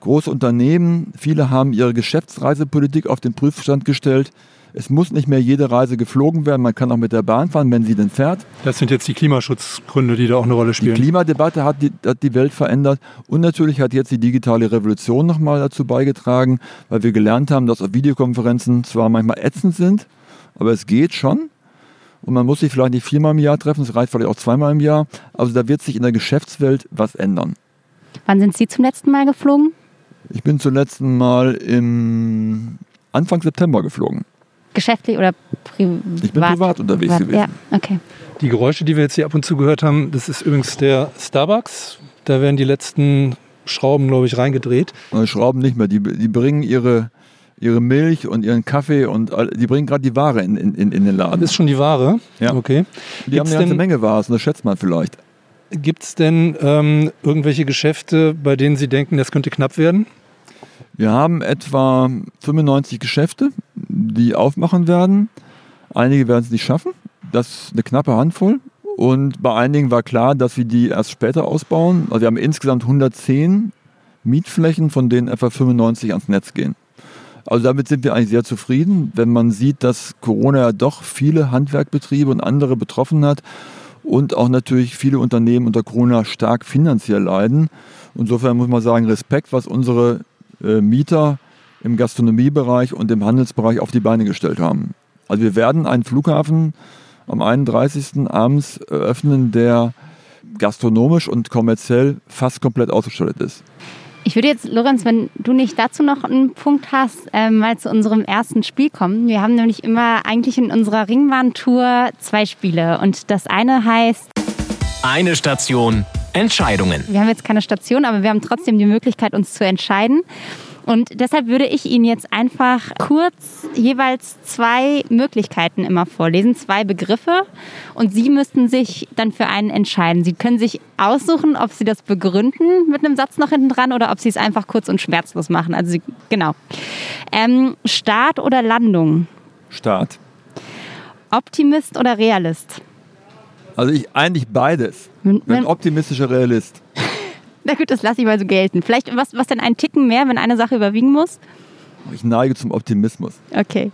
Große Unternehmen, viele haben ihre Geschäftsreisepolitik auf den Prüfstand gestellt. Es muss nicht mehr jede Reise geflogen werden, man kann auch mit der Bahn fahren, wenn sie denn fährt. Das sind jetzt die Klimaschutzgründe, die da auch eine Rolle spielen. Die Klimadebatte hat die, hat die Welt verändert und natürlich hat jetzt die digitale Revolution nochmal dazu beigetragen, weil wir gelernt haben, dass Videokonferenzen zwar manchmal ätzend sind, aber es geht schon. Und man muss sich vielleicht nicht viermal im Jahr treffen, es reicht vielleicht auch zweimal im Jahr. Also da wird sich in der Geschäftswelt was ändern. Wann sind Sie zum letzten Mal geflogen? Ich bin zum letzten Mal im Anfang September geflogen geschäftlich oder privat? Ich bin privat unterwegs privat. gewesen. Ja, okay. Die Geräusche, die wir jetzt hier ab und zu gehört haben, das ist übrigens der Starbucks. Da werden die letzten Schrauben, glaube ich, reingedreht. Schrauben nicht mehr. Die, die bringen ihre, ihre Milch und ihren Kaffee und die bringen gerade die Ware in, in, in den Laden. Das ist schon die Ware? Ja. Okay. Die Gibt's haben eine ganze Menge Ware, das schätzt man vielleicht. Gibt es denn ähm, irgendwelche Geschäfte, bei denen Sie denken, das könnte knapp werden? Wir haben etwa 95 Geschäfte, die aufmachen werden. Einige werden es nicht schaffen. Das ist eine knappe Handvoll. Und bei einigen war klar, dass wir die erst später ausbauen. Also wir haben insgesamt 110 Mietflächen, von denen etwa 95 ans Netz gehen. Also damit sind wir eigentlich sehr zufrieden, wenn man sieht, dass Corona ja doch viele Handwerkbetriebe und andere betroffen hat und auch natürlich viele Unternehmen unter Corona stark finanziell leiden. Insofern muss man sagen, Respekt, was unsere Mieter im Gastronomiebereich und im Handelsbereich auf die Beine gestellt haben. Also wir werden einen Flughafen am 31. abends eröffnen, der gastronomisch und kommerziell fast komplett ausgestattet ist. Ich würde jetzt, Lorenz, wenn du nicht dazu noch einen Punkt hast, äh, mal zu unserem ersten Spiel kommen. Wir haben nämlich immer eigentlich in unserer Ringbahntour zwei Spiele. Und das eine heißt. Eine Station, Entscheidungen. Wir haben jetzt keine Station, aber wir haben trotzdem die Möglichkeit, uns zu entscheiden. Und deshalb würde ich Ihnen jetzt einfach kurz jeweils zwei Möglichkeiten immer vorlesen, zwei Begriffe. Und Sie müssten sich dann für einen entscheiden. Sie können sich aussuchen, ob Sie das begründen mit einem Satz noch hinten dran oder ob Sie es einfach kurz und schmerzlos machen. Also Sie, genau. Ähm, Start oder Landung? Start. Optimist oder Realist? Also ich eigentlich beides. Wenn- wenn- optimistischer Realist. *laughs* Na gut, das lasse ich mal so gelten. Vielleicht was, was denn ein Ticken mehr, wenn eine Sache überwiegen muss? Ich neige zum Optimismus. Okay.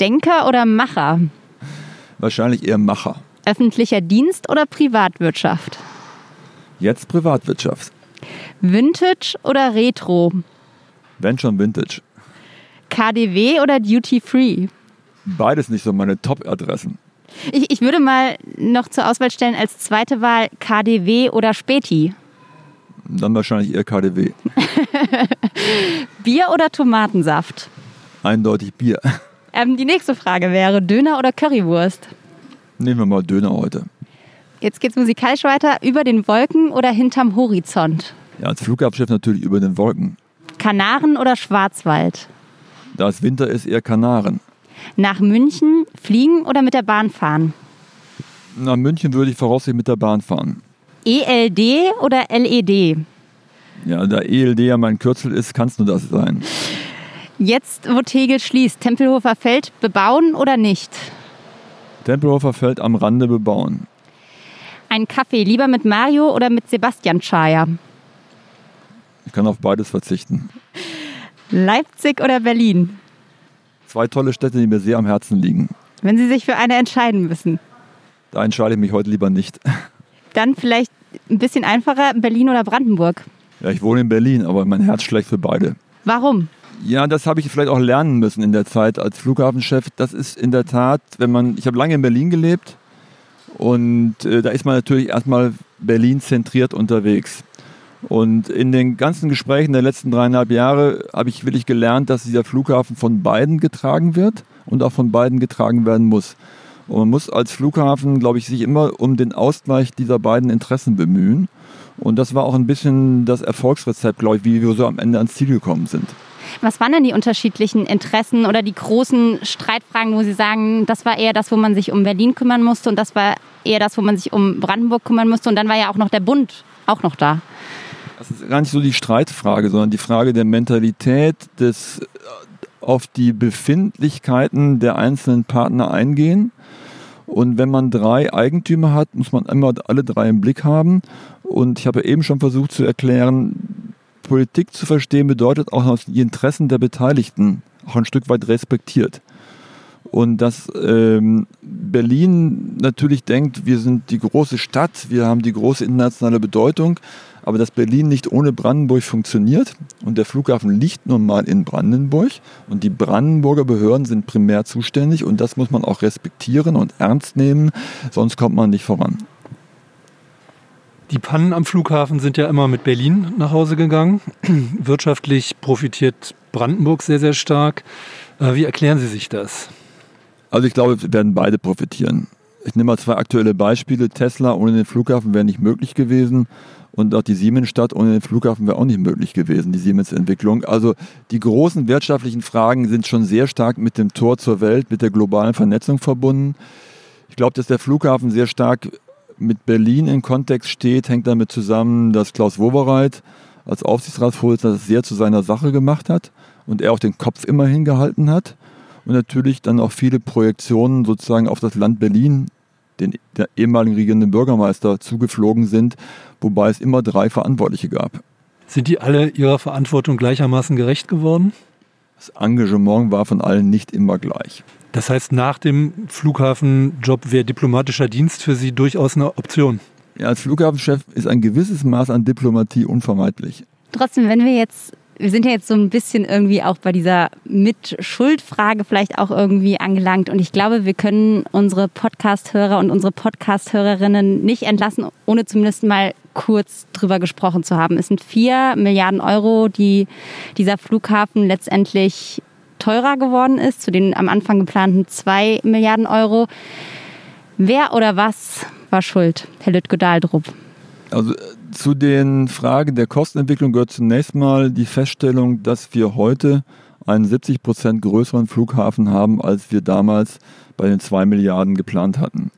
Denker oder Macher? Wahrscheinlich eher Macher. Öffentlicher Dienst oder Privatwirtschaft? Jetzt Privatwirtschaft. Vintage oder Retro? Wenn schon Vintage. KDW oder Duty Free? Beides nicht so meine Top-Adressen. Ich, ich würde mal noch zur Auswahl stellen als zweite Wahl KDW oder Späti. Dann wahrscheinlich eher KDW. *laughs* Bier oder Tomatensaft? Eindeutig Bier. *laughs* Ähm, die nächste Frage wäre Döner oder Currywurst? Nehmen wir mal Döner heute. Jetzt geht's musikalisch weiter. Über den Wolken oder hinterm Horizont? Ja, als Flughafenschiff natürlich über den Wolken. Kanaren oder Schwarzwald? Da es Winter ist, eher Kanaren. Nach München fliegen oder mit der Bahn fahren? Nach München würde ich voraussichtlich mit der Bahn fahren. ELD oder LED? Ja, da ELD ja mein Kürzel ist, kann es nur das sein. Jetzt, wo Tegel schließt, Tempelhofer Feld bebauen oder nicht? Tempelhofer Feld am Rande bebauen. Ein Kaffee lieber mit Mario oder mit Sebastian Schaja? Ich kann auf beides verzichten. Leipzig oder Berlin? Zwei tolle Städte, die mir sehr am Herzen liegen. Wenn Sie sich für eine entscheiden müssen. Da entscheide ich mich heute lieber nicht. *laughs* Dann vielleicht ein bisschen einfacher, Berlin oder Brandenburg. Ja, ich wohne in Berlin, aber mein Herz schlägt für beide. Warum? Ja, das habe ich vielleicht auch lernen müssen in der Zeit als Flughafenchef. Das ist in der Tat, wenn man, ich habe lange in Berlin gelebt und äh, da ist man natürlich erstmal Berlin zentriert unterwegs. Und in den ganzen Gesprächen der letzten dreieinhalb Jahre habe ich wirklich gelernt, dass dieser Flughafen von beiden getragen wird und auch von beiden getragen werden muss. Und man muss als Flughafen, glaube ich, sich immer um den Ausgleich dieser beiden Interessen bemühen. Und das war auch ein bisschen das Erfolgsrezept, glaube ich, wie wir so am Ende ans Ziel gekommen sind. Was waren denn die unterschiedlichen Interessen oder die großen Streitfragen, wo Sie sagen, das war eher das, wo man sich um Berlin kümmern musste und das war eher das, wo man sich um Brandenburg kümmern musste und dann war ja auch noch der Bund auch noch da. Das ist gar nicht so die Streitfrage, sondern die Frage der Mentalität, des äh, auf die Befindlichkeiten der einzelnen Partner eingehen. Und wenn man drei Eigentümer hat, muss man immer alle drei im Blick haben. Und ich habe eben schon versucht zu erklären, Politik zu verstehen bedeutet auch, dass die Interessen der Beteiligten auch ein Stück weit respektiert. Und dass ähm, Berlin natürlich denkt, wir sind die große Stadt, wir haben die große internationale Bedeutung, aber dass Berlin nicht ohne Brandenburg funktioniert und der Flughafen liegt nun mal in Brandenburg und die Brandenburger Behörden sind primär zuständig und das muss man auch respektieren und ernst nehmen, sonst kommt man nicht voran. Die Pannen am Flughafen sind ja immer mit Berlin nach Hause gegangen. *clears throat* Wirtschaftlich profitiert Brandenburg sehr, sehr stark. Äh, Wie erklären Sie sich das? Also ich glaube, wir werden beide profitieren. Ich nehme mal zwei aktuelle Beispiele. Tesla ohne den Flughafen wäre nicht möglich gewesen und auch die Siemensstadt ohne den Flughafen wäre auch nicht möglich gewesen, die Siemens-Entwicklung. Also die großen wirtschaftlichen Fragen sind schon sehr stark mit dem Tor zur Welt, mit der globalen Vernetzung verbunden. Ich glaube, dass der Flughafen sehr stark mit Berlin in Kontext steht, hängt damit zusammen, dass Klaus Wowereit als Aufsichtsratsvorsitzender das sehr zu seiner Sache gemacht hat und er auch den Kopf immer hingehalten hat und natürlich dann auch viele Projektionen sozusagen auf das Land Berlin, den der ehemaligen regierenden Bürgermeister, zugeflogen sind, wobei es immer drei Verantwortliche gab. Sind die alle ihrer Verantwortung gleichermaßen gerecht geworden? Das Engagement war von allen nicht immer gleich. Das heißt, nach dem Flughafenjob wäre diplomatischer Dienst für Sie durchaus eine Option. Ja, als Flughafenchef ist ein gewisses Maß an Diplomatie unvermeidlich. Trotzdem, wenn wir jetzt, wir sind ja jetzt so ein bisschen irgendwie auch bei dieser Mitschuldfrage vielleicht auch irgendwie angelangt. Und ich glaube, wir können unsere Podcast-Hörer und unsere Podcast-Hörerinnen nicht entlassen, ohne zumindest mal kurz drüber gesprochen zu haben. Es sind vier Milliarden Euro, die dieser Flughafen letztendlich teurer geworden ist, zu den am Anfang geplanten zwei Milliarden Euro. Wer oder was war schuld, Herr Lüttke-Dahldrup? Also zu den Fragen der Kostenentwicklung gehört zunächst mal die Feststellung, dass wir heute einen 70 Prozent größeren Flughafen haben, als wir damals bei den 2 Milliarden geplant hatten.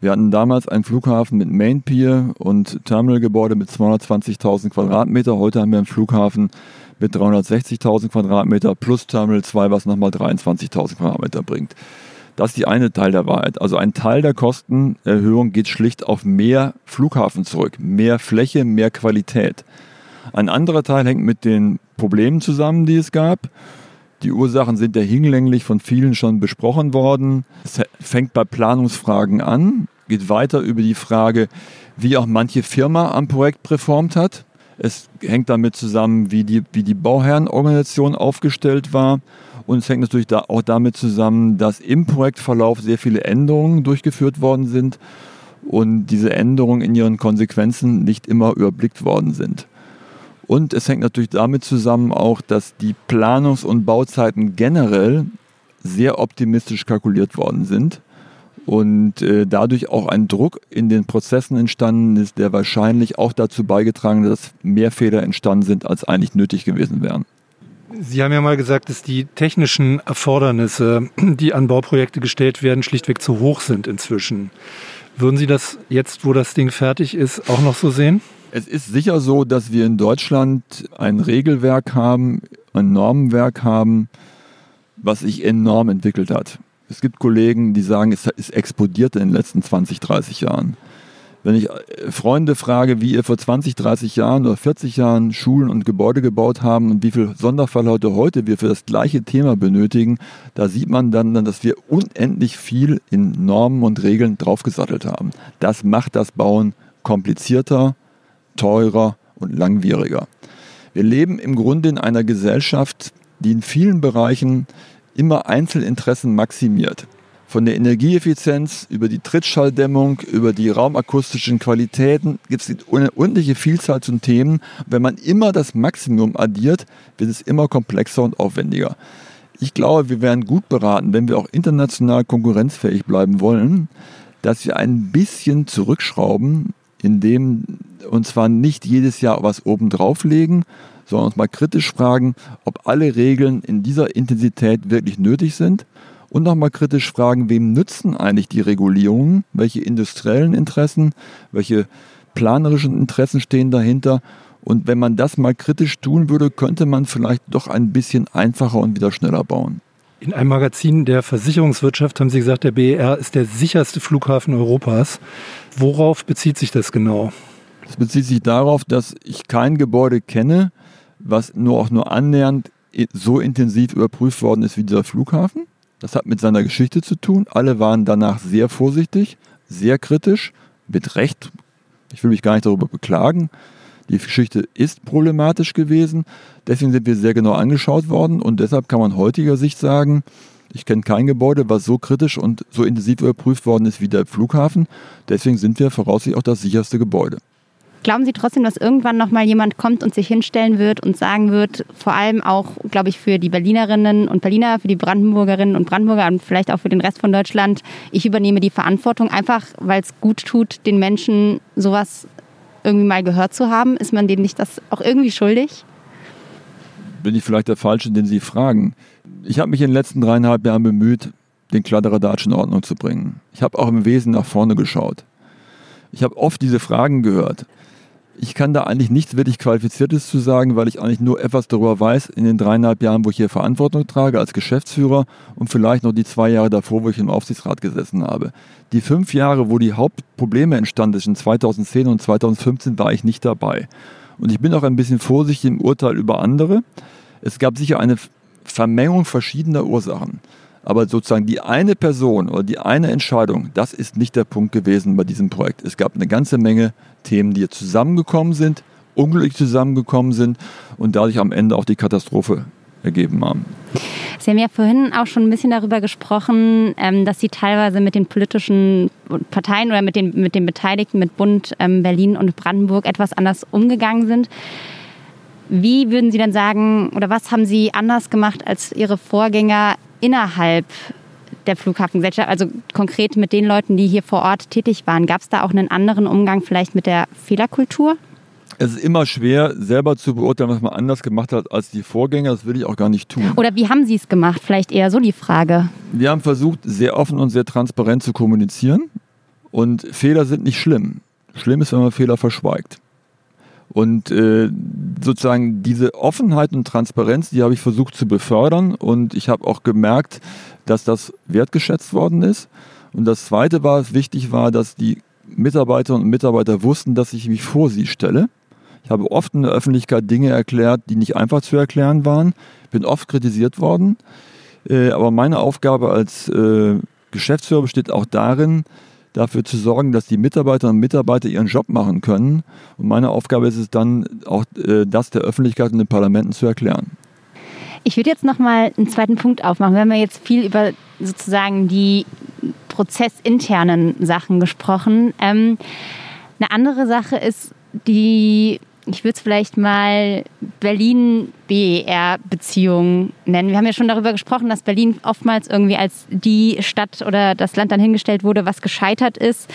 Wir hatten damals einen Flughafen mit Main Pier und Terminalgebäude mit 220.000 Quadratmeter. Heute haben wir einen Flughafen mit 360.000 Quadratmeter plus Terminal 2, was nochmal 23.000 Quadratmeter bringt. Das ist die eine Teil der Wahrheit. Also ein Teil der Kostenerhöhung geht schlicht auf mehr Flughafen zurück, mehr Fläche, mehr Qualität. Ein anderer Teil hängt mit den Problemen zusammen, die es gab. Die Ursachen sind ja hinlänglich von vielen schon besprochen worden. Es fängt bei Planungsfragen an, geht weiter über die Frage, wie auch manche Firma am Projekt performt hat. Es hängt damit zusammen, wie die, wie die Bauherrenorganisation aufgestellt war. Und es hängt natürlich da auch damit zusammen, dass im Projektverlauf sehr viele Änderungen durchgeführt worden sind und diese Änderungen in ihren Konsequenzen nicht immer überblickt worden sind. Und es hängt natürlich damit zusammen auch, dass die Planungs- und Bauzeiten generell sehr optimistisch kalkuliert worden sind und äh, dadurch auch ein Druck in den Prozessen entstanden ist, der wahrscheinlich auch dazu beigetragen hat, dass mehr Fehler entstanden sind, als eigentlich nötig gewesen wären. Sie haben ja mal gesagt, dass die technischen Erfordernisse, die an Bauprojekte gestellt werden, schlichtweg zu hoch sind inzwischen. Würden Sie das jetzt, wo das Ding fertig ist, auch noch so sehen? Es ist sicher so, dass wir in Deutschland ein Regelwerk haben, ein Normenwerk haben, was sich enorm entwickelt hat. Es gibt Kollegen, die sagen, es ist explodiert in den letzten 20, 30 Jahren. Wenn ich äh, Freunde frage, wie ihr vor 20, 30 Jahren oder 40 Jahren Schulen und Gebäude gebaut haben und wie viel Sonderfallleute heute wir für das gleiche Thema benötigen, da sieht man dann, dass wir unendlich viel in Normen und Regeln draufgesattelt haben. Das macht das Bauen komplizierter, teurer und langwieriger. Wir leben im Grunde in einer Gesellschaft, die in vielen Bereichen immer Einzelinteressen maximiert. Von der Energieeffizienz über die Trittschalldämmung, über die raumakustischen Qualitäten gibt es eine unendliche Vielzahl von Themen. Wenn man immer das Maximum addiert, wird es immer komplexer und aufwendiger. Ich glaube, wir wären gut beraten, wenn wir auch international konkurrenzfähig bleiben wollen, dass wir ein bisschen zurückschrauben indem und zwar nicht jedes Jahr was oben drauflegen, sondern uns mal kritisch fragen, ob alle Regeln in dieser Intensität wirklich nötig sind und nochmal kritisch fragen, wem nützen eigentlich die Regulierungen, welche industriellen Interessen, welche planerischen Interessen stehen dahinter. Und wenn man das mal kritisch tun würde, könnte man vielleicht doch ein bisschen einfacher und wieder schneller bauen. In einem Magazin der Versicherungswirtschaft haben Sie gesagt, der BER ist der sicherste Flughafen Europas. Worauf bezieht sich das genau? Es bezieht sich darauf, dass ich kein Gebäude kenne, was nur auch nur annähernd so intensiv überprüft worden ist wie dieser Flughafen. Das hat mit seiner Geschichte zu tun. Alle waren danach sehr vorsichtig, sehr kritisch, mit Recht. Ich will mich gar nicht darüber beklagen. Die Geschichte ist problematisch gewesen. Deswegen sind wir sehr genau angeschaut worden und deshalb kann man heutiger Sicht sagen, ich kenne kein Gebäude, was so kritisch und so intensiv überprüft worden ist wie der Flughafen. Deswegen sind wir voraussichtlich auch das sicherste Gebäude. Glauben Sie trotzdem, dass irgendwann noch mal jemand kommt und sich hinstellen wird und sagen wird, vor allem auch, glaube ich, für die Berlinerinnen und Berliner, für die Brandenburgerinnen und Brandenburger und vielleicht auch für den Rest von Deutschland, ich übernehme die Verantwortung, einfach weil es gut tut, den Menschen sowas irgendwie mal gehört zu haben? Ist man denen nicht das auch irgendwie schuldig? Bin ich vielleicht der Falsche, den Sie fragen. Ich habe mich in den letzten dreieinhalb Jahren bemüht, den Kladderadatsch in Ordnung zu bringen. Ich habe auch im Wesen nach vorne geschaut. Ich habe oft diese Fragen gehört. Ich kann da eigentlich nichts wirklich Qualifiziertes zu sagen, weil ich eigentlich nur etwas darüber weiß in den dreieinhalb Jahren, wo ich hier Verantwortung trage als Geschäftsführer und vielleicht noch die zwei Jahre davor, wo ich im Aufsichtsrat gesessen habe. Die fünf Jahre, wo die Hauptprobleme entstanden sind, 2010 und 2015, war ich nicht dabei. Und ich bin auch ein bisschen vorsichtig im Urteil über andere. Es gab sicher eine Vermengung verschiedener Ursachen. Aber sozusagen die eine Person oder die eine Entscheidung, das ist nicht der Punkt gewesen bei diesem Projekt. Es gab eine ganze Menge Themen, die zusammengekommen sind, unglücklich zusammengekommen sind und dadurch am Ende auch die Katastrophe ergeben haben. Sie haben ja vorhin auch schon ein bisschen darüber gesprochen, ähm, dass Sie teilweise mit den politischen Parteien oder mit den, mit den Beteiligten, mit Bund, ähm, Berlin und Brandenburg etwas anders umgegangen sind. Wie würden Sie denn sagen, oder was haben Sie anders gemacht als Ihre Vorgänger innerhalb der Flughafengesellschaft, also konkret mit den Leuten, die hier vor Ort tätig waren? Gab es da auch einen anderen Umgang vielleicht mit der Fehlerkultur? Es ist immer schwer, selber zu beurteilen, was man anders gemacht hat als die Vorgänger. Das will ich auch gar nicht tun. Oder wie haben Sie es gemacht? Vielleicht eher so die Frage. Wir haben versucht, sehr offen und sehr transparent zu kommunizieren. Und Fehler sind nicht schlimm. Schlimm ist, wenn man Fehler verschweigt. Und äh, sozusagen diese Offenheit und Transparenz, die habe ich versucht zu befördern. Und ich habe auch gemerkt, dass das wertgeschätzt worden ist. Und das Zweite war, wichtig war, dass die Mitarbeiterinnen und Mitarbeiter wussten, dass ich mich vor sie stelle. Ich habe oft in der Öffentlichkeit Dinge erklärt, die nicht einfach zu erklären waren. Bin oft kritisiert worden. Äh, aber meine Aufgabe als äh, Geschäftsführer besteht auch darin, dafür zu sorgen, dass die Mitarbeiterinnen und Mitarbeiter ihren Job machen können. Und meine Aufgabe ist es dann, auch äh, das der Öffentlichkeit und den Parlamenten zu erklären. Ich würde jetzt noch mal einen zweiten Punkt aufmachen. Wir haben ja jetzt viel über sozusagen die prozessinternen Sachen gesprochen. Ähm, eine andere Sache ist die ich würde es vielleicht mal Berlin-BER-Beziehung nennen. Wir haben ja schon darüber gesprochen, dass Berlin oftmals irgendwie als die Stadt oder das Land dann hingestellt wurde, was gescheitert ist,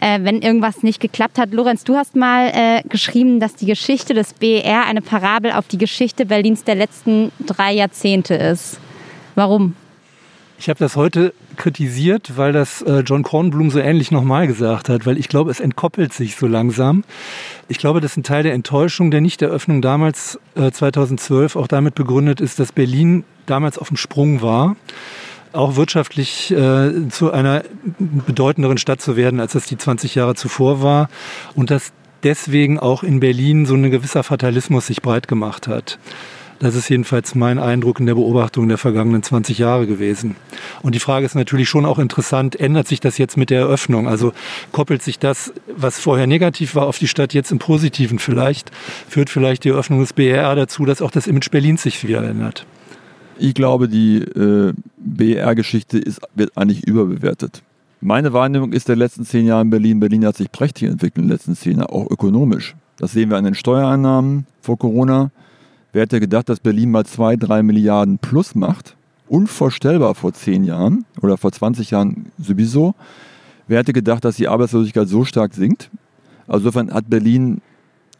äh, wenn irgendwas nicht geklappt hat. Lorenz, du hast mal äh, geschrieben, dass die Geschichte des BER eine Parabel auf die Geschichte Berlins der letzten drei Jahrzehnte ist. Warum? Ich habe das heute kritisiert, weil das äh, John Kornblum so ähnlich nochmal gesagt hat, weil ich glaube, es entkoppelt sich so langsam. Ich glaube, dass ein Teil der Enttäuschung der Nichteröffnung damals, äh, 2012, auch damit begründet ist, dass Berlin damals auf dem Sprung war auch wirtschaftlich äh, zu einer bedeutenderen Stadt zu werden, als es die 20 Jahre zuvor war. Und dass deswegen auch in Berlin so ein gewisser Fatalismus sich breit gemacht hat. Das ist jedenfalls mein Eindruck in der Beobachtung der vergangenen 20 Jahre gewesen. Und die Frage ist natürlich schon auch interessant, ändert sich das jetzt mit der Eröffnung? Also koppelt sich das, was vorher negativ war, auf die Stadt jetzt im Positiven vielleicht? Führt vielleicht die Eröffnung des BRR dazu, dass auch das Image Berlins sich wieder ändert? Ich glaube, die äh, BR-Geschichte wird eigentlich überbewertet. Meine Wahrnehmung ist der letzten zehn Jahre in Berlin. Berlin hat sich prächtig entwickelt in den letzten zehn Jahren, auch ökonomisch. Das sehen wir an den Steuereinnahmen vor Corona. Wer hätte gedacht, dass Berlin mal zwei, drei Milliarden plus macht? Unvorstellbar vor zehn Jahren oder vor 20 Jahren sowieso. Wer hätte gedacht, dass die Arbeitslosigkeit so stark sinkt? Also insofern hat Berlin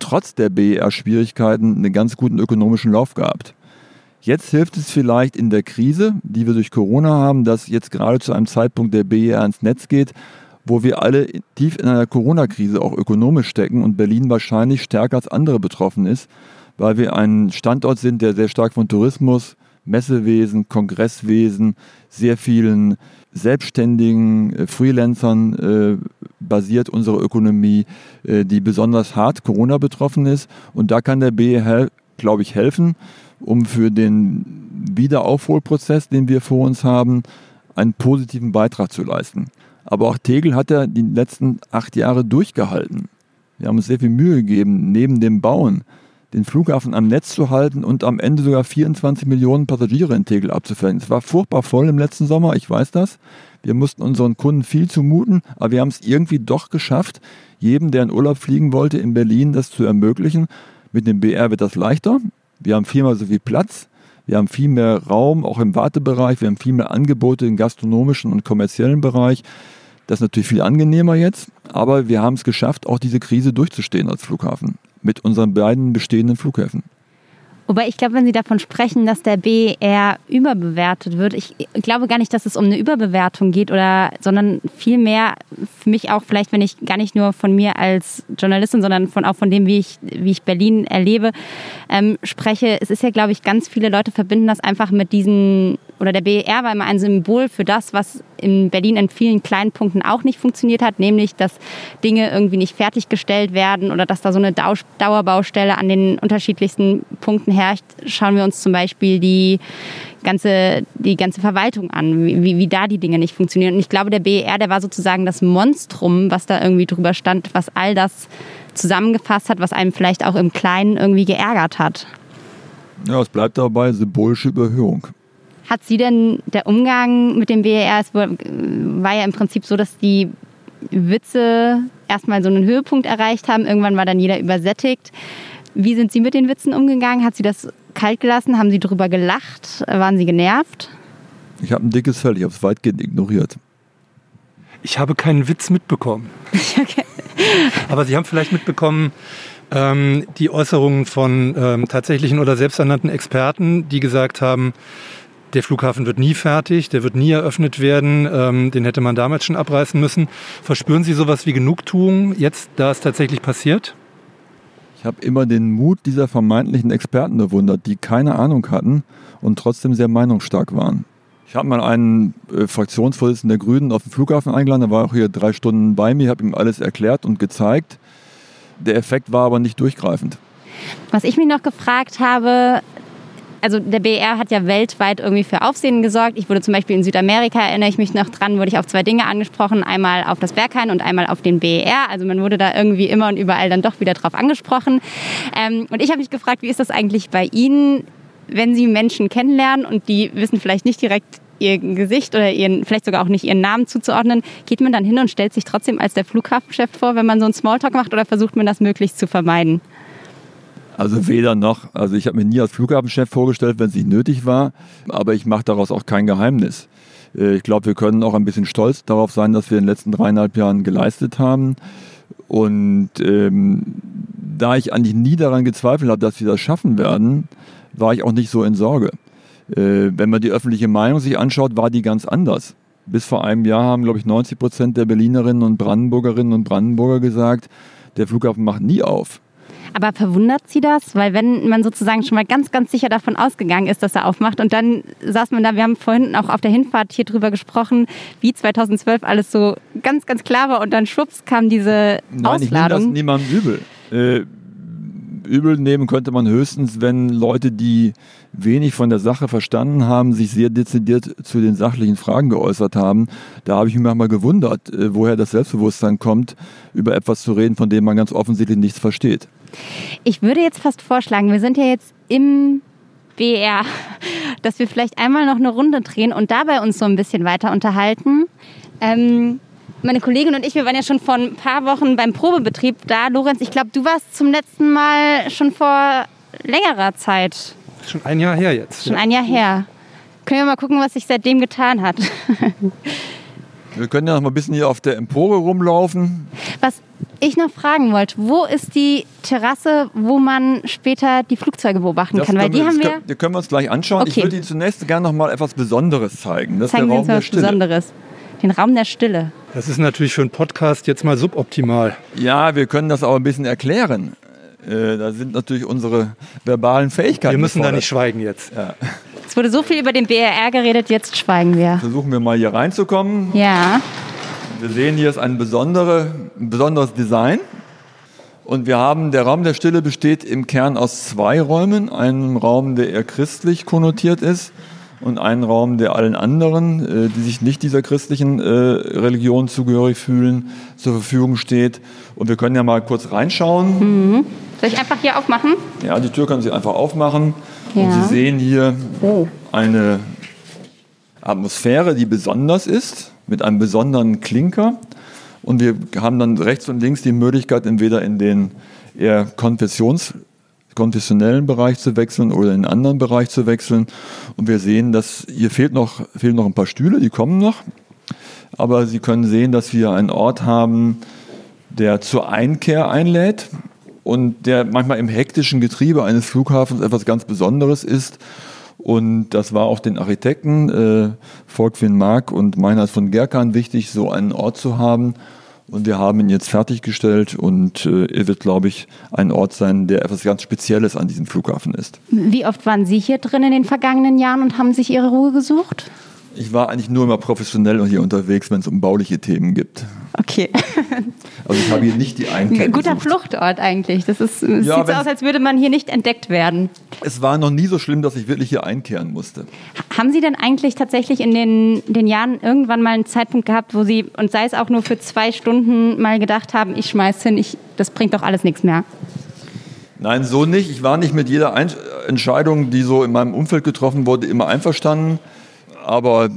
trotz der BER-Schwierigkeiten einen ganz guten ökonomischen Lauf gehabt. Jetzt hilft es vielleicht in der Krise, die wir durch Corona haben, dass jetzt gerade zu einem Zeitpunkt der BER ins Netz geht, wo wir alle tief in einer Corona-Krise auch ökonomisch stecken und Berlin wahrscheinlich stärker als andere betroffen ist weil wir ein Standort sind, der sehr stark von Tourismus, Messewesen, Kongresswesen, sehr vielen selbstständigen äh, Freelancern äh, basiert unsere Ökonomie, äh, die besonders hart Corona betroffen ist. Und da kann der BE, glaube ich, helfen, um für den Wiederaufholprozess, den wir vor uns haben, einen positiven Beitrag zu leisten. Aber auch Tegel hat ja die letzten acht Jahre durchgehalten. Wir haben uns sehr viel Mühe gegeben, neben dem Bauen den Flughafen am Netz zu halten und am Ende sogar 24 Millionen Passagiere in Tegel abzufällen. Es war furchtbar voll im letzten Sommer, ich weiß das. Wir mussten unseren Kunden viel zumuten, aber wir haben es irgendwie doch geschafft, jedem, der in Urlaub fliegen wollte, in Berlin das zu ermöglichen. Mit dem BR wird das leichter. Wir haben viermal so viel Platz. Wir haben viel mehr Raum, auch im Wartebereich. Wir haben viel mehr Angebote im gastronomischen und kommerziellen Bereich. Das ist natürlich viel angenehmer jetzt, aber wir haben es geschafft, auch diese Krise durchzustehen als Flughafen mit unseren beiden bestehenden Flughäfen. Wobei ich glaube, wenn Sie davon sprechen, dass der BER überbewertet wird, ich glaube gar nicht, dass es um eine Überbewertung geht oder, sondern vielmehr für mich auch vielleicht, wenn ich gar nicht nur von mir als Journalistin, sondern von, auch von dem, wie ich, wie ich Berlin erlebe, ähm, spreche. Es ist ja, glaube ich, ganz viele Leute verbinden das einfach mit diesen, oder der BER war immer ein Symbol für das, was in Berlin in vielen kleinen Punkten auch nicht funktioniert hat, nämlich, dass Dinge irgendwie nicht fertiggestellt werden oder dass da so eine Dauerbaustelle an den unterschiedlichsten Punkten herrscht. Schauen wir uns zum Beispiel die ganze, die ganze Verwaltung an, wie, wie da die Dinge nicht funktionieren. Und ich glaube, der BER, der war sozusagen das Monstrum, was da irgendwie drüber stand, was all das zusammengefasst hat, was einem vielleicht auch im Kleinen irgendwie geärgert hat. Ja, es bleibt dabei symbolische Überhöhung. Hat sie denn der Umgang mit dem BER, es war ja im Prinzip so, dass die Witze erstmal so einen Höhepunkt erreicht haben, irgendwann war dann jeder übersättigt. Wie sind Sie mit den Witzen umgegangen? Hat sie das kalt gelassen? Haben Sie darüber gelacht? Waren Sie genervt? Ich habe ein dickes Fell, ich habe es weitgehend ignoriert. Ich habe keinen Witz mitbekommen. *laughs* okay. Aber Sie haben vielleicht mitbekommen, ähm, die Äußerungen von ähm, tatsächlichen oder selbsternannten Experten, die gesagt haben, der Flughafen wird nie fertig, der wird nie eröffnet werden, ähm, den hätte man damals schon abreißen müssen. Verspüren Sie sowas wie Genugtuung jetzt, da es tatsächlich passiert? Ich habe immer den Mut dieser vermeintlichen Experten bewundert, die keine Ahnung hatten und trotzdem sehr meinungsstark waren. Ich habe mal einen äh, Fraktionsvorsitzenden der Grünen auf den Flughafen eingeladen, der war auch hier drei Stunden bei mir, habe ihm alles erklärt und gezeigt. Der Effekt war aber nicht durchgreifend. Was ich mich noch gefragt habe, also der BR hat ja weltweit irgendwie für Aufsehen gesorgt. Ich wurde zum Beispiel in Südamerika, erinnere ich mich noch dran, wurde ich auf zwei Dinge angesprochen. Einmal auf das Berghain und einmal auf den BER. Also man wurde da irgendwie immer und überall dann doch wieder drauf angesprochen. Ähm, und ich habe mich gefragt, wie ist das eigentlich bei Ihnen, wenn Sie Menschen kennenlernen und die wissen vielleicht nicht direkt ihr Gesicht oder ihren, vielleicht sogar auch nicht ihren Namen zuzuordnen, geht man dann hin und stellt sich trotzdem als der Flughafenchef vor, wenn man so einen Smalltalk macht oder versucht man das möglichst zu vermeiden? Also weder noch. Also ich habe mir nie als Flughafenchef vorgestellt, wenn es nicht nötig war, aber ich mache daraus auch kein Geheimnis. Äh, ich glaube, wir können auch ein bisschen stolz darauf sein, dass wir in den letzten dreieinhalb Jahren geleistet haben. Und ähm, da ich eigentlich nie daran gezweifelt habe, dass wir das schaffen werden, war ich auch nicht so in Sorge. Äh, wenn man die öffentliche Meinung sich anschaut, war die ganz anders. Bis vor einem Jahr haben, glaube ich, 90 Prozent der Berlinerinnen und Brandenburgerinnen und Brandenburger gesagt, der Flughafen macht nie auf. Aber verwundert Sie das? Weil wenn man sozusagen schon mal ganz, ganz sicher davon ausgegangen ist, dass er aufmacht und dann saß man da, wir haben vorhin auch auf der Hinfahrt hier drüber gesprochen, wie 2012 alles so ganz, ganz klar war und dann schwupps kam diese Nein, Ausladung. ich nehme das niemandem übel. Äh, übel nehmen könnte man höchstens, wenn Leute, die wenig von der Sache verstanden haben, sich sehr dezidiert zu den sachlichen Fragen geäußert haben. Da habe ich mich manchmal gewundert, äh, woher das Selbstbewusstsein kommt, über etwas zu reden, von dem man ganz offensichtlich nichts versteht. Ich würde jetzt fast vorschlagen, wir sind ja jetzt im BR, dass wir vielleicht einmal noch eine Runde drehen und dabei uns so ein bisschen weiter unterhalten. Ähm, meine Kollegin und ich, wir waren ja schon vor ein paar Wochen beim Probebetrieb da. Lorenz, ich glaube, du warst zum letzten Mal schon vor längerer Zeit. Schon ein Jahr her jetzt. Schon ein Jahr her. Können wir mal gucken, was sich seitdem getan hat. *laughs* Wir können ja noch mal ein bisschen hier auf der Empore rumlaufen. Was ich noch fragen wollte, wo ist die Terrasse, wo man später die Flugzeuge beobachten Das kann? Weil können die wir, haben wir. können, die können wir uns gleich anschauen. Ich Okay. würde Ihnen zunächst gerne noch mal etwas Besonderes zeigen. Das Zeigen ist Sie der uns Raum mal der was Stille. Besonderes. Den Raum der Stille. Das ist natürlich für einen Podcast jetzt mal suboptimal. Ja, wir können das aber ein bisschen erklären. Äh, da sind natürlich unsere verbalen Fähigkeiten. Wir müssen da gefordert. nicht schweigen jetzt. Es wurde so viel über den BRR geredet, jetzt schweigen wir. Versuchen wir mal hier reinzukommen. Ja. Wir sehen hier ist ein, besondere, ein besonderes Design. Und wir haben, der Raum der Stille besteht im Kern aus zwei Räumen. Einen Raum, der eher christlich konnotiert ist und einen Raum, der allen anderen, äh, die sich nicht dieser christlichen äh, Religion zugehörig fühlen, zur Verfügung steht. Und wir können ja mal kurz reinschauen. Soll ich einfach hier aufmachen? Ja, die Tür können Sie einfach aufmachen. Und Ja. Sie sehen hier Oh. eine Atmosphäre, die besonders ist, mit einem besonderen Klinker. Und wir haben dann rechts und links die Möglichkeit, entweder in den eher Konfessions, konfessionellen Bereich zu wechseln oder in einen anderen Bereich zu wechseln. Und wir sehen, dass hier fehlt noch, fehlen noch ein paar Stühle, die kommen noch. Aber Sie können sehen, dass wir einen Ort haben, der zur Einkehr einlädt. Und der manchmal im hektischen Getriebe eines Flughafens etwas ganz Besonderes ist. Und das war auch den Architekten äh, Volkwin Mark und Meinhard von Gerkan wichtig, so einen Ort zu haben. Und wir haben ihn jetzt fertiggestellt und äh, er wird, glaube ich, ein Ort sein, der etwas ganz Spezielles an diesem Flughafen ist. Wie oft waren Sie hier drin in den vergangenen Jahren und haben sich Ihre Ruhe gesucht? Ich war eigentlich nur immer professionell hier unterwegs, wenn es um bauliche Themen gibt. Okay. *laughs* Also ich habe hier nicht die Einkehr Ein guter gesucht. Fluchtort eigentlich. Das ist, es Ja, sieht so aus, als würde man hier nicht entdeckt werden. Es war noch nie so schlimm, dass ich wirklich hier einkehren musste. Haben Sie denn eigentlich tatsächlich in den, den Jahren irgendwann mal einen Zeitpunkt gehabt, wo Sie, und sei es auch nur für zwei Stunden, mal gedacht haben, ich schmeiß hin, ich, das bringt doch alles nichts mehr? Nein, so nicht. Ich war nicht mit jeder Ein Entscheidung, die so in meinem Umfeld getroffen wurde, immer einverstanden. Aber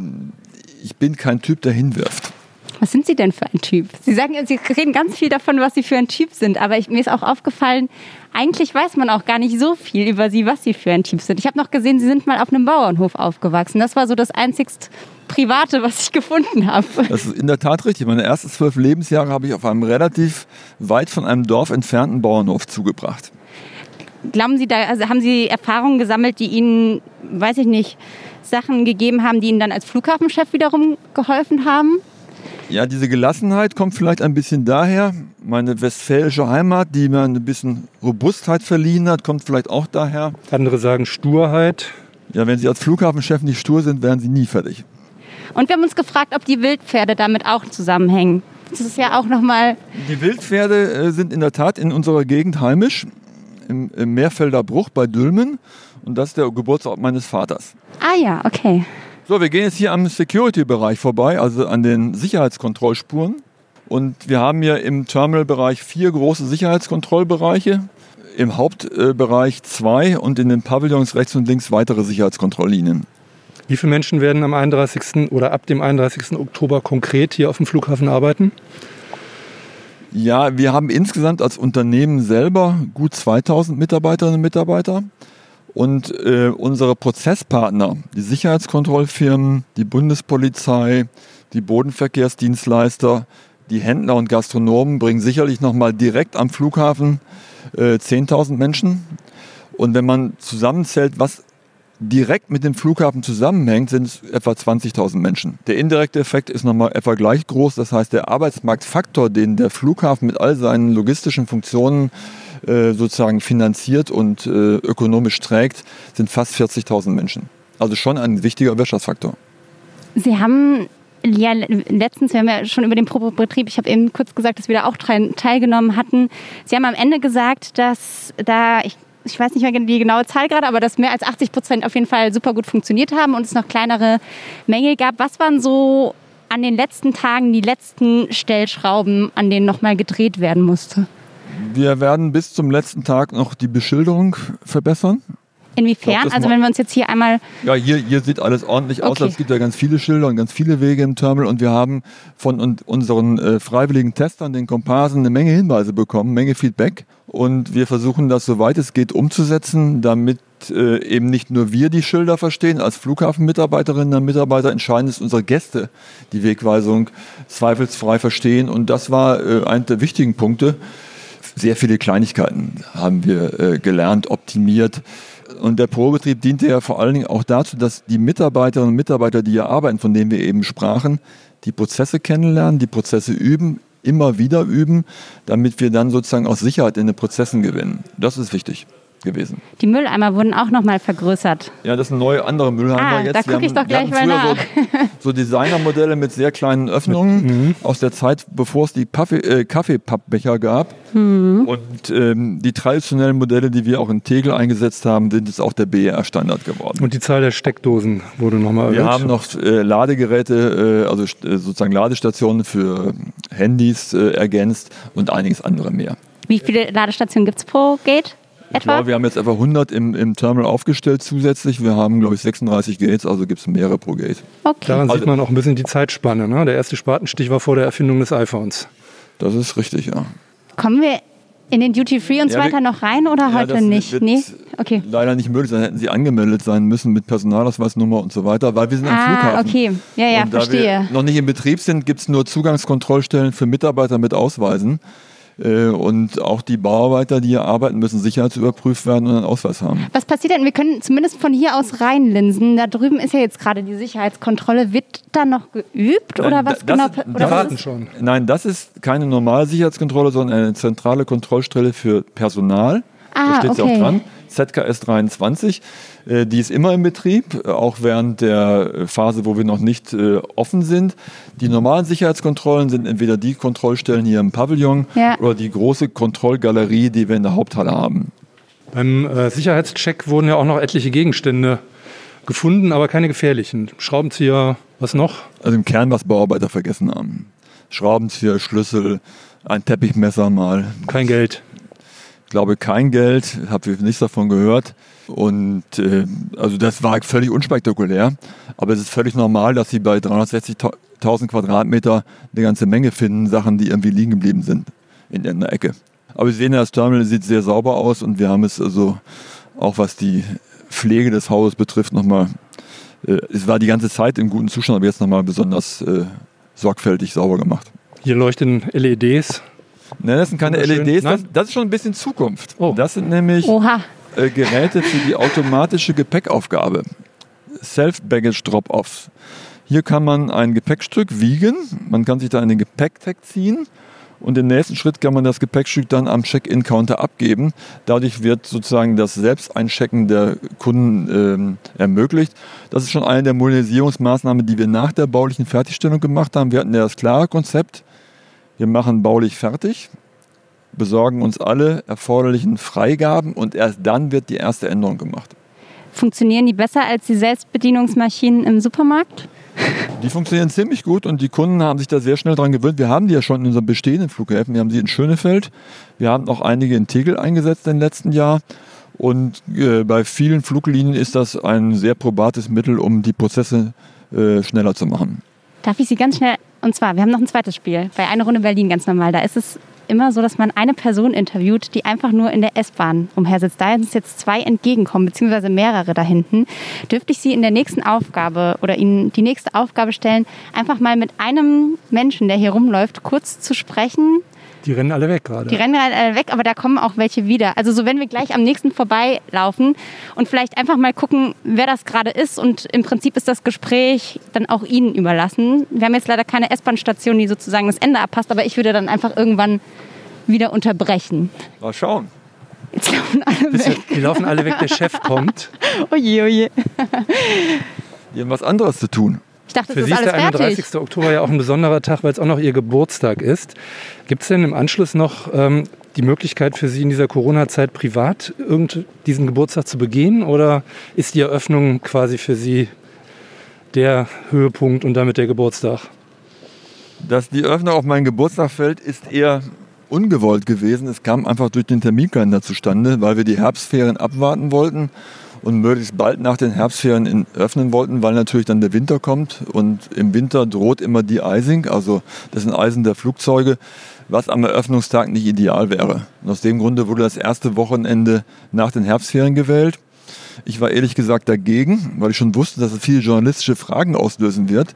ich bin kein Typ, der hinwirft. Was sind Sie denn für ein Typ? Sie sagen, Sie reden ganz viel davon, was Sie für ein Typ sind, aber ich, mir ist auch aufgefallen, eigentlich weiß man auch gar nicht so viel über Sie, was Sie für ein Typ sind. Ich habe noch gesehen, Sie sind mal auf einem Bauernhof aufgewachsen. Das war so das einzigst Private, was ich gefunden habe. Das ist in der Tat richtig. Meine ersten zwölf Lebensjahre habe ich auf einem relativ weit von einem Dorf entfernten Bauernhof zugebracht. Glauben Sie, da also haben Sie Erfahrungen gesammelt, die Ihnen, weiß ich nicht, Sachen gegeben haben, die Ihnen dann als Flughafenchef wiederum geholfen haben? Ja, diese Gelassenheit kommt vielleicht ein bisschen daher. Meine westfälische Heimat, die mir ein bisschen Robustheit verliehen hat, kommt vielleicht auch daher. Andere sagen Sturheit. Ja, wenn Sie als Flughafenchef nicht stur sind, werden Sie nie fertig. Und wir haben uns gefragt, ob die Wildpferde damit auch zusammenhängen. Das ist ja auch nochmal. Die Wildpferde äh, sind in der Tat in unserer Gegend heimisch, im, im Meerfelder Bruch bei Dülmen. Und das ist der Geburtsort meines Vaters. Ah ja, okay. So, wir gehen jetzt hier am Security-Bereich vorbei, also an den Sicherheitskontrollspuren. Und wir haben hier im Terminalbereich vier große Sicherheitskontrollbereiche, im Hauptbereich zwei und in den Pavillons rechts und links weitere Sicherheitskontrolllinien. Wie viele Menschen werden am 31. oder ab dem 31. Oktober konkret hier auf dem Flughafen arbeiten? Ja, wir haben insgesamt als Unternehmen selber gut 2000 Mitarbeiterinnen und Mitarbeiter. Und äh, unsere Prozesspartner, die Sicherheitskontrollfirmen, die Bundespolizei, die Bodenverkehrsdienstleister, die Händler und Gastronomen bringen sicherlich nochmal direkt am Flughafen äh, 10.000 Menschen. Und wenn man zusammenzählt, was direkt mit dem Flughafen zusammenhängt, sind es etwa 20.000 Menschen. Der indirekte Effekt ist nochmal etwa gleich groß. Das heißt, der Arbeitsmarktfaktor, den der Flughafen mit all seinen logistischen Funktionen äh, sozusagen finanziert und äh, ökonomisch trägt, sind fast 40.000 Menschen. Also schon ein wichtiger Wirtschaftsfaktor. Sie haben ja letztens, wir haben ja schon über den Probebetrieb, ich habe eben kurz gesagt, dass wir da auch teilgenommen hatten. Sie haben am Ende gesagt, dass da, ich, ich weiß nicht mehr die genaue Zahl gerade, aber dass mehr als 80 Prozent auf jeden Fall super gut funktioniert haben und es noch kleinere Mängel gab. Was waren so an den letzten Tagen die letzten Stellschrauben, an denen nochmal gedreht werden musste? Wir werden bis zum letzten Tag noch die Beschilderung verbessern. Inwiefern? Glaub, also wenn wir uns jetzt hier einmal Ja, hier, hier sieht alles ordentlich aus. Okay. Es gibt ja ganz viele Schilder und ganz viele Wege im Terminal und wir haben von un unseren äh, freiwilligen Testern, den Komparsen, eine Menge Hinweise bekommen, Menge Feedback und wir versuchen das, soweit es geht, umzusetzen, damit äh, eben nicht nur wir die Schilder verstehen, als Flughafenmitarbeiterinnen und Mitarbeiter entscheidend ist, unsere Gäste die Wegweisung zweifelsfrei verstehen und das war äh, einer der wichtigen Punkte. Sehr viele Kleinigkeiten haben wir äh, gelernt, optimiert. Und der Probetrieb diente ja vor allen Dingen auch dazu, dass die Mitarbeiterinnen und Mitarbeiter, die hier arbeiten, von denen wir eben sprachen, die Prozesse kennenlernen, die Prozesse üben, immer wieder üben, damit wir dann sozusagen auch Sicherheit in den Prozessen gewinnen. Das ist wichtig gewesen. die Mülleimer wurden auch nochmal vergrößert. Ja, das sind neue andere Mülheimer Ah, jetzt. da Wir guck ich haben- doch gleich mal früher nach. So, *laughs* so Designermodelle mit sehr kleinen Öffnungen aus der Zeit, bevor es die Kaffee, äh, Kaffeepappbecher gab. Mhm. Und ähm, die traditionellen Modelle, die wir auch in Tegel eingesetzt haben, sind jetzt auch der BER-Standard geworden. Und die Zahl der Steckdosen wurde nochmal erhöht. Wir haben noch äh, Ladegeräte, äh, also äh, sozusagen Ladestationen für äh, Handys äh, ergänzt und einiges andere mehr. Wie viele Ladestationen gibt es pro Gate? Ich Etwa? glaube, wir haben jetzt etwa 100 im, im Terminal aufgestellt zusätzlich. Wir haben, glaube ich, 36 Gates, also gibt es mehrere pro Gate. okay. Daran Also- sieht man auch ein bisschen die Zeitspanne. Ne? Der erste Spatenstich war vor der Erfindung des iPhones. Das ist richtig, ja. Kommen wir in den Duty Free und so Ja, weiter noch rein oder Ja, heute das nicht? wird Nee? Okay. Leider nicht möglich, dann hätten sie angemeldet sein müssen mit Personalausweisnummer und so weiter, weil wir sind am Ah, Flughafen. okay. Ja, ja, und da verstehe. wir noch nicht in Betrieb sind, gibt es nur Zugangskontrollstellen für Mitarbeiter mit Ausweisen. Äh, Und auch die Bauarbeiter, die hier arbeiten, müssen sicherheitsüberprüft werden und einen Ausweis haben. Was passiert denn? Wir können zumindest von hier aus reinlinsen. Da drüben ist ja jetzt gerade die Sicherheitskontrolle. Wird da noch geübt oder Nein, was da- genau? das- pa- die oder Wir was warten ist- schon. Nein, das ist keine normale Sicherheitskontrolle, sondern eine zentrale Kontrollstelle für Personal. Ah, da steht sie okay. auch dran. ZKS 23. Äh, Die ist immer in Betrieb, äh, auch während der äh, Phase, wo wir noch nicht offen sind. Die normalen Sicherheitskontrollen sind entweder die Kontrollstellen hier im Pavillon Ja. oder die große Kontrollgalerie, die wir in der Haupthalle haben. Beim Sicherheitscheck wurden ja auch noch etliche Gegenstände gefunden, aber keine gefährlichen. Schraubenzieher, was noch? Also im Kern, was Bauarbeiter vergessen haben. Schraubenzieher, Schlüssel, ein Teppichmesser mal. Kein Geld. Ich glaube kein Geld, habe nichts davon gehört. Und äh, also das war völlig unspektakulär. Aber es ist völlig normal, dass sie bei 360.000 Quadratmeter eine ganze Menge finden, Sachen, die irgendwie liegen geblieben sind in einer Ecke. Aber Sie sehen, das Terminal sieht sehr sauber aus und wir haben es also auch was die Pflege des Hauses betrifft nochmal, äh, es war die ganze Zeit in gutem Zustand, aber jetzt nochmal besonders äh, sorgfältig sauber gemacht. Hier leuchten LEDs. Ne, das sind keine. LEDs, das, Nein? das ist schon ein bisschen Zukunft. Oh. Das sind nämlich Oha. äh, Geräte für die automatische Gepäckaufgabe. Self-Baggage-Drop-Offs. Hier kann man ein Gepäckstück wiegen, man kann sich da einen Gepäcktag ziehen und im nächsten Schritt kann man das Gepäckstück dann am Check-in-Counter abgeben. Dadurch wird sozusagen das Selbsteinchecken der Kunden ähm, ermöglicht. Das ist schon eine der Modernisierungsmaßnahmen, die wir nach der baulichen Fertigstellung gemacht haben. Wir hatten ja das klare Konzept, wir machen baulich fertig, besorgen uns alle erforderlichen Freigaben und erst dann wird die erste Änderung gemacht. Funktionieren die besser als die Selbstbedienungsmaschinen im Supermarkt? *laughs* Die funktionieren ziemlich gut und die Kunden haben sich da sehr schnell dran gewöhnt. Wir haben die ja schon in unseren bestehenden Flughäfen. Wir haben sie in Schönefeld. Wir haben auch einige in Tegel eingesetzt im letzten Jahr. Und äh, bei vielen Fluglinien ist das ein sehr probates Mittel, um die Prozesse äh, schneller zu machen. Darf ich Sie ganz schnell, und zwar, wir haben noch ein zweites Spiel, bei Eine Runde Berlin ganz normal. Da ist es immer so, dass man eine Person interviewt, die einfach nur in der S-Bahn umhersitzt. Da uns jetzt zwei entgegenkommen, beziehungsweise mehrere da hinten, dürfte ich Sie in der nächsten Aufgabe oder Ihnen die nächste Aufgabe stellen, einfach mal mit einem Menschen, der hier rumläuft, kurz zu sprechen. Die rennen alle weg gerade. Die rennen gerade alle weg, aber da kommen auch welche wieder. Also so, wenn wir gleich am nächsten vorbeilaufen und vielleicht einfach mal gucken, wer das gerade ist und im Prinzip ist das Gespräch dann auch Ihnen überlassen. Wir haben jetzt leider keine S-Bahn-Station, die sozusagen das Ende abpasst, aber ich würde dann einfach irgendwann wieder unterbrechen. Mal schauen. Jetzt laufen alle weg. wir- Die laufen alle weg, der Chef kommt. *laughs* Oje, oje. Die haben was anderes zu tun. Ich dachte, Für das Sie ist ist alles der fertig. 31. Oktober ja auch ein besonderer Tag, weil es auch noch Ihr Geburtstag ist. Gibt es denn im Anschluss noch ähm, die Möglichkeit für Sie in dieser Corona-Zeit privat irgend diesen Geburtstag zu begehen? Oder ist die Eröffnung quasi für Sie der Höhepunkt und damit der Geburtstag? Dass die Öffnung auf meinen Geburtstag fällt, ist eher ungewollt gewesen. Es kam einfach durch den Terminkalender zustande, weil wir die Herbstferien abwarten wollten und möglichst bald nach den Herbstferien in, öffnen wollten, weil natürlich dann der Winter kommt und im Winter droht immer die Eising, also das sind Eisen der Flugzeuge, was am Eröffnungstag nicht ideal wäre. Und aus dem Grunde wurde das erste Wochenende nach den Herbstferien gewählt. Ich war ehrlich gesagt dagegen, weil ich schon wusste, dass es viele journalistische Fragen auslösen wird.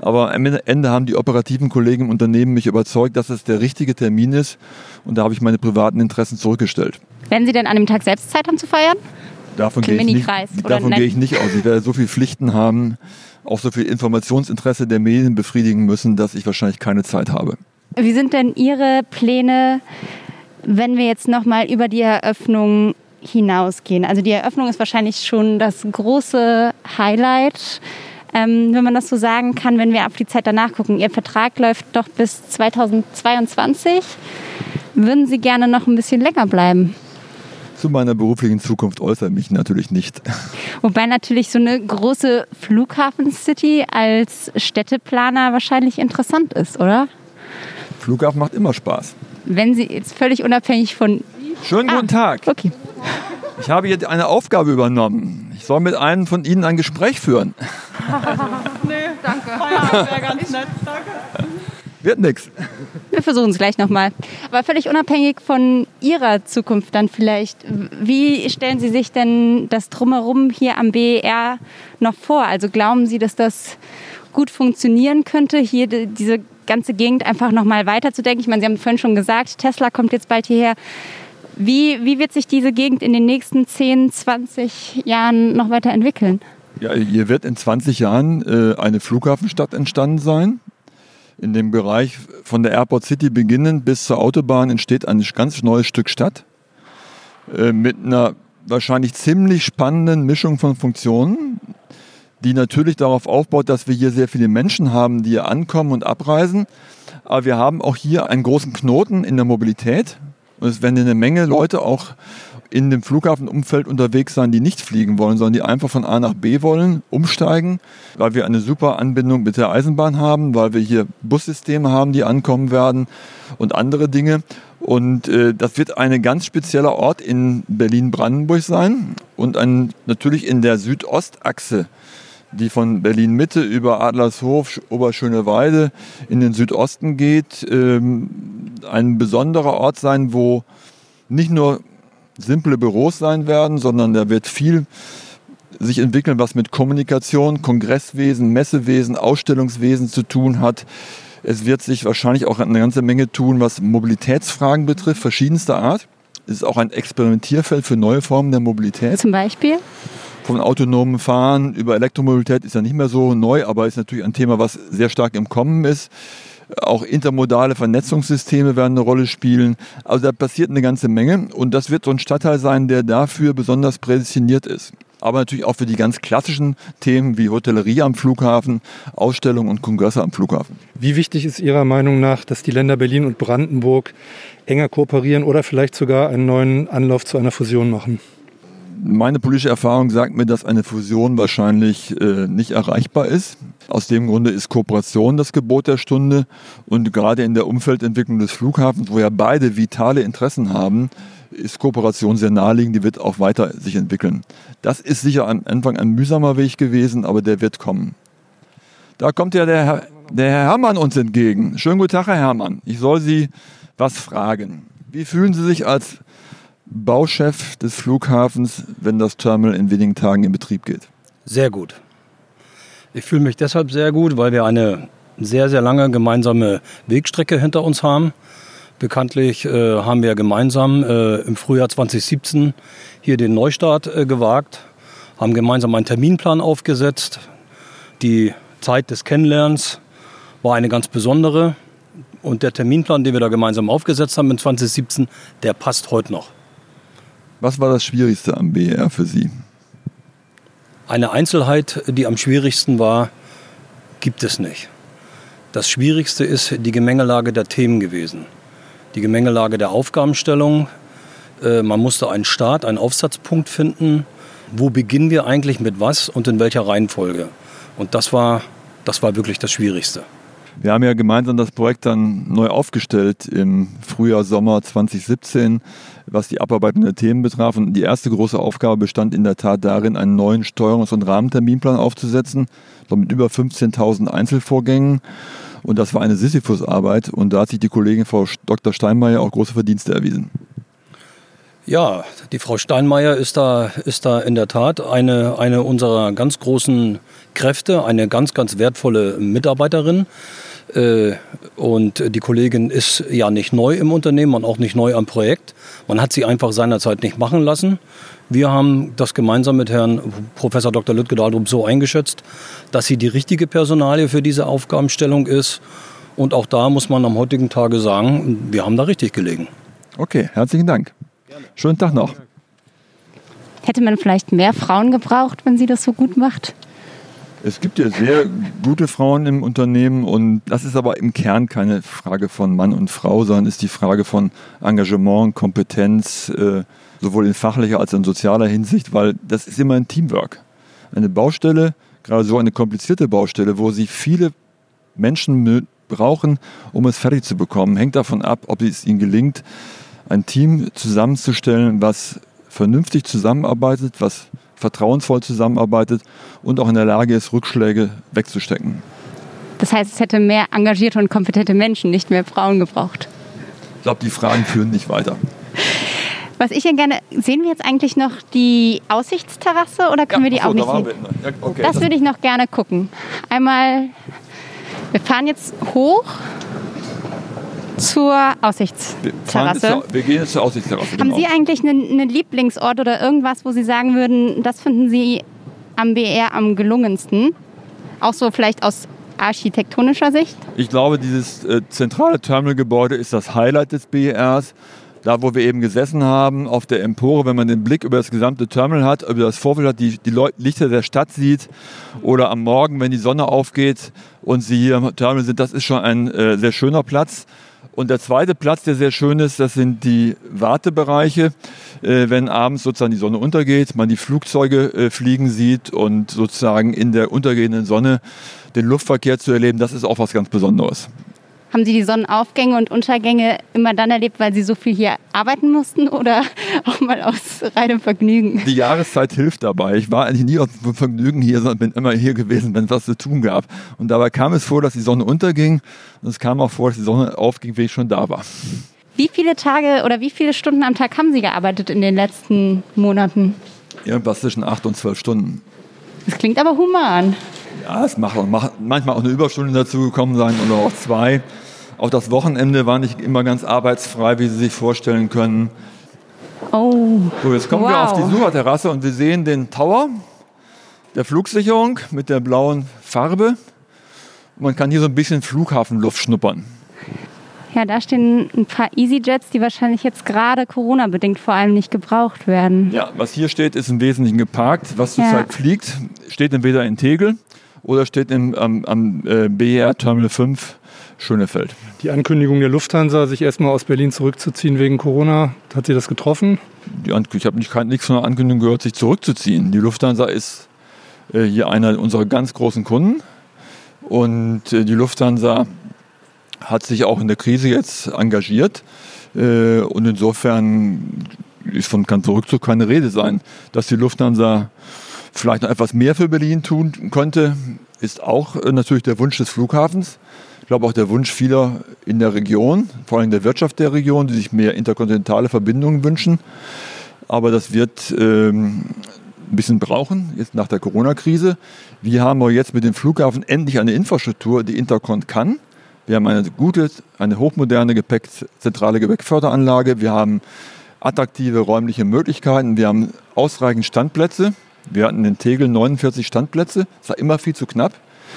Aber am Ende haben die operativen Kollegen im Unternehmen mich überzeugt, dass es der richtige Termin ist. Und da habe ich meine privaten Interessen zurückgestellt. Werden Sie denn an dem Tag selbst Zeit haben zu feiern? Davon gehe ich, nicht, davon gehe ich nicht aus. Ich werde so viele Pflichten haben, auch so viel Informationsinteresse der Medien befriedigen müssen, dass ich wahrscheinlich keine Zeit habe. Wie sind denn Ihre Pläne, wenn wir jetzt nochmal über die Eröffnung hinausgehen? Also die Eröffnung ist wahrscheinlich schon das große Highlight, ähm, wenn man das so sagen kann, wenn wir auf die Zeit danach gucken. Ihr Vertrag läuft doch bis 2022. Würden Sie gerne noch ein bisschen länger bleiben? Zu meiner beruflichen Zukunft äußere ich mich natürlich nicht. Wobei natürlich so eine große Flughafen-City als Städteplaner wahrscheinlich interessant ist, oder? Flughafen macht immer Spaß. Wenn Sie jetzt völlig unabhängig von... Schönen guten Tag. Okay. Ich habe hier eine Aufgabe übernommen. Ich soll mit einem von Ihnen ein Gespräch führen. *laughs* Wird nichts. Wir versuchen es gleich nochmal. Aber völlig unabhängig von Ihrer Zukunft dann vielleicht, wie stellen Sie sich denn das Drumherum hier am BER noch vor? Also glauben Sie, dass das gut funktionieren könnte, hier die- diese ganze Gegend einfach nochmal weiterzudenken? Ich meine, Sie haben vorhin schon gesagt, Tesla kommt jetzt bald hierher. Wie, wie wird sich diese Gegend in den nächsten 10, 20 Jahren noch weiterentwickeln? Ja, hier wird in 20 Jahren äh, eine Flughafenstadt entstanden sein. In dem Bereich von der Airport City beginnend bis zur Autobahn entsteht ein ganz neues Stück Stadt äh, mit einer wahrscheinlich ziemlich spannenden Mischung von Funktionen, die natürlich darauf aufbaut, dass wir hier sehr viele Menschen haben, die hier ankommen und abreisen. Aber wir haben auch hier einen großen Knoten in der Mobilität. Und es werden eine Menge Leute auch in dem Flughafenumfeld unterwegs sein, die nicht fliegen wollen, sondern die einfach von A nach B wollen, umsteigen, weil wir eine super Anbindung mit der Eisenbahn haben, weil wir hier Bussysteme haben, die ankommen werden und andere Dinge. Und äh, das wird ein ganz spezieller Ort in Berlin-Brandenburg sein und ein, natürlich in der Südostachse, die von Berlin-Mitte über Adlershof, Oberschöneweide in den Südosten geht, ähm, ein besonderer Ort sein, wo nicht nur simple Büros sein werden, sondern da wird viel sich entwickeln, was mit Kommunikation, Kongresswesen, Messewesen, Ausstellungswesen zu tun hat. Es wird sich wahrscheinlich auch eine ganze Menge tun, was Mobilitätsfragen betrifft, verschiedenster Art. Es ist auch ein Experimentierfeld für neue Formen der Mobilität. Zum Beispiel? Von autonomen Fahren über Elektromobilität ist ja nicht mehr so neu, aber ist natürlich ein Thema, was sehr stark im Kommen ist. Auch intermodale Vernetzungssysteme werden eine Rolle spielen. Also da passiert eine ganze Menge und das wird so ein Stadtteil sein, der dafür besonders prädestiniert ist. Aber natürlich auch für die ganz klassischen Themen wie Hotellerie am Flughafen, Ausstellungen und Kongresse am Flughafen. Wie wichtig ist Ihrer Meinung nach, dass die Länder Berlin und Brandenburg enger kooperieren oder vielleicht sogar einen neuen Anlauf zu einer Fusion machen? Meine politische Erfahrung sagt mir, dass eine Fusion wahrscheinlich äh, nicht erreichbar ist. Aus dem Grunde ist Kooperation das Gebot der Stunde und gerade in der Umfeldentwicklung des Flughafens, wo ja beide vitale Interessen haben, ist Kooperation sehr naheliegend, die wird auch weiter sich entwickeln. Das ist sicher am Anfang ein mühsamer Weg gewesen, aber der wird kommen. Da kommt ja der Herr, der Herr Herrmann uns entgegen. Schönen guten Tag, Herr Herrmann. Ich soll Sie was fragen. Wie fühlen Sie sich als Bauchef des Flughafens, wenn das Terminal in wenigen Tagen in Betrieb geht? Sehr gut. Ich fühle mich deshalb sehr gut, weil wir eine sehr, sehr lange gemeinsame Wegstrecke hinter uns haben. Bekanntlich äh, haben wir gemeinsam äh, im Frühjahr 2017 hier den Neustart äh, gewagt, haben gemeinsam einen Terminplan aufgesetzt. Die Zeit des Kennenlernens war eine ganz besondere. Und der Terminplan, den wir da gemeinsam aufgesetzt haben in 2017, der passt heute noch. Was war das Schwierigste am BER für Sie? Eine Einzelheit, die am schwierigsten war, gibt es nicht. Das Schwierigste ist die Gemengelage der Themen gewesen. Die Gemengelage der Aufgabenstellung. Äh, man musste einen Start, einen Aufsatzpunkt finden. Wo beginnen wir eigentlich mit was und in welcher Reihenfolge? Und das war, das war wirklich das Schwierigste. Wir haben ja gemeinsam das Projekt dann neu aufgestellt im Frühjahr, Sommer 2017, was die Abarbeitung der Themen betraf. Und die erste große Aufgabe bestand in der Tat darin, einen neuen Steuerungs- und Rahmenterminplan aufzusetzen, mit über 15.000 Einzelvorgängen. Und das war eine Sisyphus-Arbeit. Und da hat sich die Kollegin Frau Dr. Steinmeier auch große Verdienste erwiesen. Ja, die Frau Steinmeier ist da, ist da in der Tat eine, eine unserer ganz großen Kräfte, eine ganz, ganz wertvolle Mitarbeiterin. Äh, und die Kollegin ist ja nicht neu im Unternehmen und auch nicht neu am Projekt. Man hat sie einfach seinerzeit nicht machen lassen. Wir haben das gemeinsam mit Herrn Professor Dr. Lütke Dahlrup so eingeschätzt, dass sie die richtige Personalie für diese Aufgabenstellung ist. Und auch da muss man am heutigen Tage sagen, wir haben da richtig gelegen. Okay, herzlichen Dank. Gerne. Schönen Tag noch. Hätte man vielleicht mehr Frauen gebraucht, wenn sie das so gut macht? Es gibt ja sehr gute Frauen im Unternehmen und das ist aber im Kern keine Frage von Mann und Frau, sondern ist die Frage von Engagement, Kompetenz, äh, sowohl in fachlicher als auch in sozialer Hinsicht, weil das ist immer ein Teamwork. Eine Baustelle, gerade so eine komplizierte Baustelle, wo sie viele Menschen brauchen, um es fertig zu bekommen, hängt davon ab, ob es ihnen gelingt, ein Team zusammenzustellen, was vernünftig zusammenarbeitet, was vertrauensvoll zusammenarbeitet und auch in der Lage ist, Rückschläge wegzustecken. Das heißt, es hätte mehr engagierte und kompetente Menschen, nicht mehr Frauen gebraucht. Ich glaube, die Fragen führen nicht weiter. Was ich ja gerne, sehen wir jetzt eigentlich noch die Aussichtsterrasse oder können ja, wir die achso, auch nicht sehen? Ja, okay, das, das würde ich noch gerne gucken. Einmal, wir fahren jetzt hoch zur Wir, Aussichtsterrasse. zur, wir gehen jetzt zur Aussichtsterrasse. Haben genau. Sie eigentlich einen, einen Lieblingsort oder irgendwas, wo Sie sagen würden, das finden Sie am BR am gelungensten? Auch so vielleicht aus architektonischer Sicht? Ich glaube, dieses äh, zentrale Terminalgebäude ist das Highlight des BERs. Da, wo wir eben gesessen haben, auf der Empore, wenn man den Blick über das gesamte Terminal hat, über das Vorfeld hat, die, die Lichter der Stadt sieht oder am Morgen, wenn die Sonne aufgeht und Sie hier im Terminal sind, das ist schon ein äh, sehr schöner Platz. Und der zweite Platz, der sehr schön ist, das sind die Wartebereiche, äh, wenn abends sozusagen die Sonne untergeht, man die Flugzeuge äh, fliegen sieht und sozusagen in der untergehenden Sonne den Luftverkehr zu erleben, das ist auch was ganz Besonderes. Haben Sie die Sonnenaufgänge und Untergänge immer dann erlebt, weil Sie so viel hier arbeiten mussten oder *laughs* auch mal aus reinem Vergnügen? Die Jahreszeit hilft dabei. Ich war eigentlich nie aus Vergnügen hier, sondern bin immer hier gewesen, wenn es was zu tun gab. Und dabei kam es vor, dass die Sonne unterging. Und es kam auch vor, dass die Sonne aufging, wenn ich schon da war. Wie viele Tage oder wie viele Stunden am Tag haben Sie gearbeitet in den letzten Monaten? Irgendwas zwischen acht und zwölf Stunden. Das klingt aber human. Ja, es macht, manchmal auch eine Überstunde dazugekommen sein oder auch zwei. Auch das Wochenende war nicht immer ganz arbeitsfrei, wie Sie sich vorstellen können. Oh, So, jetzt kommen wir Wow. auf die Sucherterrasse und wir sehen den Tower der Flugsicherung mit der blauen Farbe. Man kann hier so ein bisschen Flughafenluft schnuppern. ja, da stehen ein paar EasyJets, die wahrscheinlich jetzt gerade Corona-bedingt vor allem nicht gebraucht werden. Ja, was hier steht, ist im Wesentlichen geparkt. Was zurzeit Ja. fliegt, steht entweder in Tegel oder steht im, am, am äh, BR Terminal 5 Schönefeld. Die Ankündigung der Lufthansa, sich erstmal aus Berlin zurückzuziehen wegen Corona, hat sie das getroffen? Ich habe nicht, nichts von der Ankündigung gehört, sich zurückzuziehen. Die Lufthansa ist äh, hier einer unserer ganz großen Kunden. Und äh, die Lufthansa hat sich auch in der Krise jetzt engagiert. Äh, und insofern ist von kein Zurückzug keine Rede sein. Dass die Lufthansa vielleicht noch etwas mehr für Berlin tun könnte, ist auch äh, natürlich der Wunsch des Flughafens. Ich glaube auch der Wunsch vieler in der Region, vor allem der Wirtschaft der Region, die sich mehr interkontinentale Verbindungen wünschen. Aber das wird ähm, ein bisschen brauchen, jetzt nach der Corona-Krise. Wir haben aber jetzt mit dem Flughafen endlich eine Infrastruktur, die Intercont kann. Wir haben eine gute, eine hochmoderne Gepäck, zentrale Gepäckförderanlage. Wir haben attraktive räumliche Möglichkeiten. Wir haben ausreichend Standplätze. Wir hatten in Tegel 49 Standplätze. Das war immer viel zu knapp.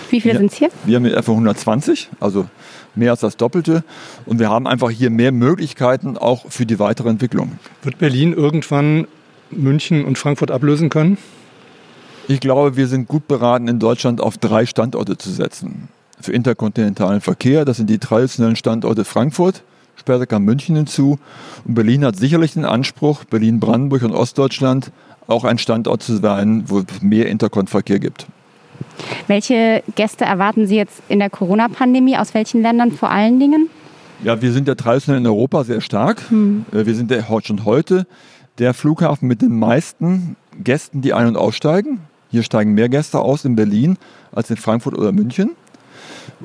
Wie viele sind es hier? Wir haben etwa 120, also mehr als das Doppelte. Und wir haben einfach hier mehr Möglichkeiten auch für die weitere Entwicklung. Wird Berlin irgendwann München und Frankfurt ablösen können? Ich glaube, wir sind gut beraten, in Deutschland auf drei Standorte zu setzen. Für interkontinentalen Verkehr, das sind die traditionellen Standorte Frankfurt, später kam München hinzu. Und Berlin hat sicherlich den Anspruch, Berlin, Brandenburg und Ostdeutschland auch ein Standort zu sein, wo es mehr Interkonverkehr gibt. Welche Gäste erwarten Sie jetzt in der Corona-Pandemie? Aus welchen Ländern vor allen Dingen? Ja, wir sind ja traditionell in Europa sehr stark. Äh, Wir sind der, schon heute der Flughafen mit den meisten Gästen, die ein- und aussteigen. Hier steigen mehr Gäste aus in Berlin als in Frankfurt oder München.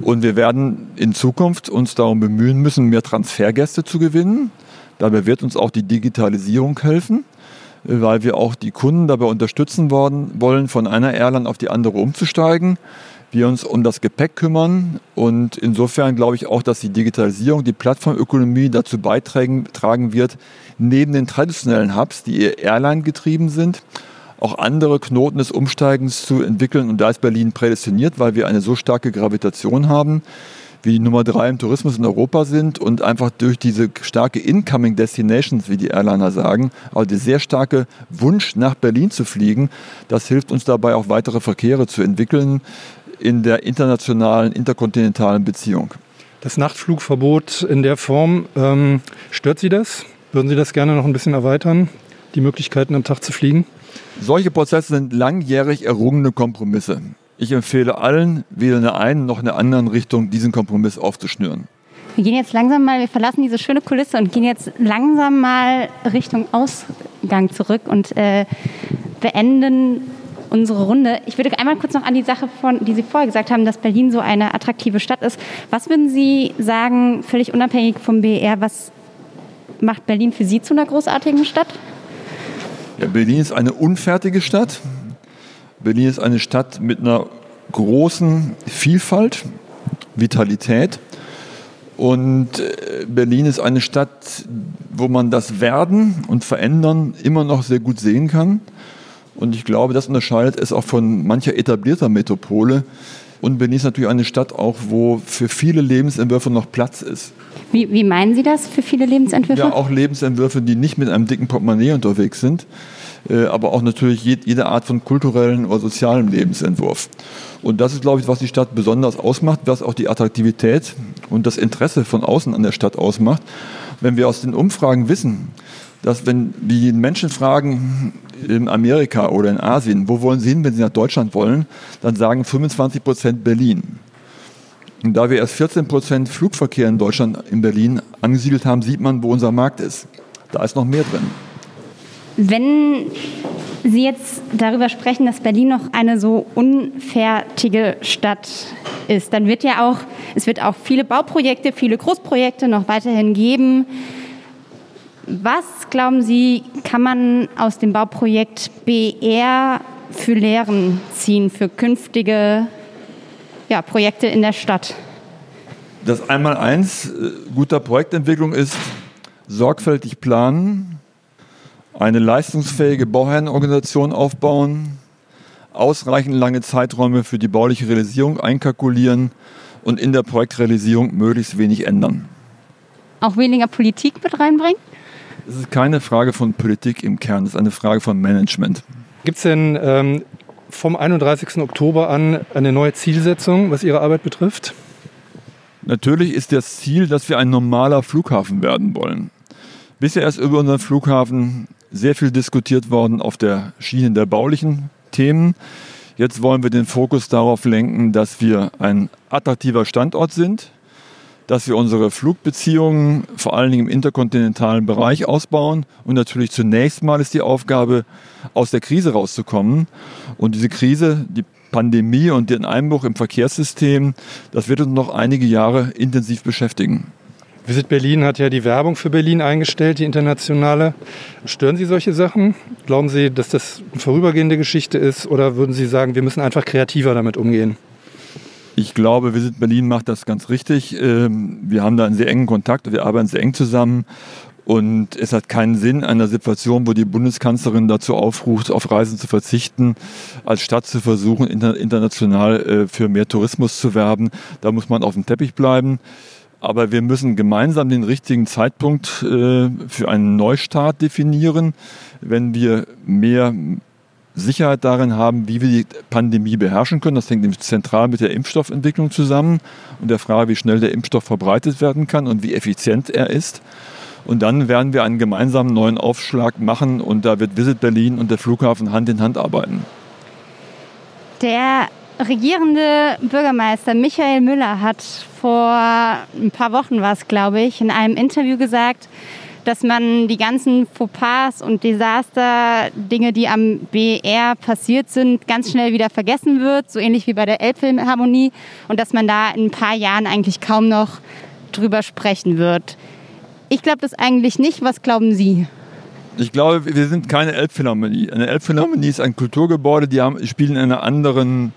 Und wir werden in Zukunft uns darum bemühen müssen, mehr Transfergäste zu gewinnen. Dabei wird uns auch die Digitalisierung helfen, weil wir auch die Kunden dabei unterstützen worden, wollen, von einer Airline auf die andere umzusteigen. Wir uns um das Gepäck kümmern und insofern glaube ich auch, dass die Digitalisierung, die Plattformökonomie dazu beitragen tragen wird, neben den traditionellen Hubs, die eher Airline getrieben sind, auch andere Knoten des Umsteigens zu entwickeln. Und da ist Berlin prädestiniert, weil wir eine so starke Gravitation haben, wie die Nummer drei im Tourismus in Europa sind und einfach durch diese starke Incoming Destinations, wie die Airliner sagen, also der sehr starke Wunsch nach Berlin zu fliegen, das hilft uns dabei auch weitere Verkehre zu entwickeln in der internationalen, interkontinentalen Beziehung. Das Nachtflugverbot in der Form, ähm, stört Sie das? Würden Sie das gerne noch ein bisschen erweitern, die Möglichkeiten am Tag zu fliegen? Solche Prozesse sind langjährig errungene Kompromisse. Ich empfehle allen, weder in der einen noch in der anderen Richtung diesen Kompromiss aufzuschnüren. Wir gehen jetzt langsam mal, wir verlassen diese schöne Kulisse und gehen jetzt langsam mal Richtung Ausgang zurück und äh, beenden unsere Runde. Ich würde einmal kurz noch an die Sache von, die Sie vorher gesagt haben, dass Berlin so eine attraktive Stadt ist. Was würden Sie sagen, völlig unabhängig vom BR, was macht Berlin für Sie zu einer großartigen Stadt? Ja, Berlin ist eine unfertige Stadt. Berlin ist eine Stadt mit einer großen Vielfalt, Vitalität. Und Berlin ist eine Stadt, wo man das Werden und Verändern immer noch sehr gut sehen kann. Und ich glaube, das unterscheidet es auch von mancher etablierter Metropole. Und Berlin ist natürlich eine Stadt auch, wo für viele Lebensentwürfe noch Platz ist. Wie, wie meinen Sie das für viele Lebensentwürfe? Ja, auch Lebensentwürfe, die nicht mit einem dicken Portemonnaie unterwegs sind, äh, aber auch natürlich jede Art von kulturellen oder sozialen Lebensentwurf. Und das ist, glaube ich, was die Stadt besonders ausmacht, was auch die Attraktivität und das Interesse von außen an der Stadt ausmacht. Wenn wir aus den Umfragen wissen, dass wenn die Menschen fragen in Amerika oder in Asien, wo wollen sie hin, wenn sie nach Deutschland wollen, dann sagen 25 Prozent Berlin. Und da wir erst 14 Prozent Flugverkehr in Deutschland, in Berlin angesiedelt haben, sieht man, wo unser Markt ist. Da ist noch mehr drin. Wenn Sie jetzt darüber sprechen, dass Berlin noch eine so unfertige Stadt ist, dann wird ja auch, es wird auch viele Bauprojekte, viele Großprojekte noch weiterhin geben. Was glauben Sie, kann man aus dem Bauprojekt BR für Lehren ziehen für künftige ja, Projekte in der Stadt? Das Einmaleins äh, guter Projektentwicklung ist sorgfältig planen, eine leistungsfähige Bauherrenorganisation aufbauen, ausreichend lange Zeiträume für die bauliche Realisierung einkalkulieren und in der Projektrealisierung möglichst wenig ändern. Auch weniger Politik mit reinbringen? Es ist keine Frage von Politik im Kern, es ist eine Frage von Management. Gibt es denn ähm, vom 31. Oktober an eine neue Zielsetzung, was Ihre Arbeit betrifft? Natürlich ist das Ziel, dass wir ein normaler Flughafen werden wollen. Bisher ist über unseren Flughafen sehr viel diskutiert worden auf der Schiene der baulichen Themen. Jetzt wollen wir den Fokus darauf lenken, dass wir ein attraktiver Standort sind, dass wir unsere Flugbeziehungen vor allen Dingen im interkontinentalen Bereich ausbauen. Und natürlich zunächst mal ist die Aufgabe, aus der Krise rauszukommen. Und diese Krise, die Pandemie und den Einbruch im Verkehrssystem, das wird uns noch einige Jahre intensiv beschäftigen. Visit Berlin hat ja die Werbung für Berlin eingestellt, die internationale. Stören Sie solche Sachen? Glauben Sie, dass das eine vorübergehende Geschichte ist? Oder würden Sie sagen, wir müssen einfach kreativer damit umgehen? Ich glaube, Visit Berlin macht das ganz richtig. Ähm, wir haben da einen sehr engen Kontakt, wir arbeiten sehr eng zusammen. Und es hat keinen Sinn, einer Situation, wo die Bundeskanzlerin dazu aufruft, auf Reisen zu verzichten, als Stadt zu versuchen, international äh, für mehr Tourismus zu werben. Da muss man auf dem Teppich bleiben. Aber wir müssen gemeinsam den richtigen Zeitpunkt äh, für einen Neustart definieren, wenn wir mehr Sicherheit darin haben, wie wir die Pandemie beherrschen können. Das hängt zentral mit der Impfstoffentwicklung zusammen und der Frage, wie schnell der Impfstoff verbreitet werden kann und wie effizient er ist. Und dann werden wir einen gemeinsamen neuen Aufschlag machen und da wird Visit Berlin und der Flughafen Hand in Hand arbeiten. Der regierende Bürgermeister Michael Müller hat vor ein paar Wochen, war es glaube ich, in einem Interview gesagt, dass man die ganzen Fauxpas und Desaster, Dinge, die am BR passiert sind, ganz schnell wieder vergessen wird, so ähnlich wie bei der Elbphilharmonie und dass man da in ein paar Jahren eigentlich kaum noch drüber sprechen wird. Ich glaube das eigentlich nicht. Was glauben Sie? Ich glaube, wir sind keine Elbphilharmonie. Eine Elbphilharmonie ist ein Kulturgebäude, die haben, spielen in einer anderen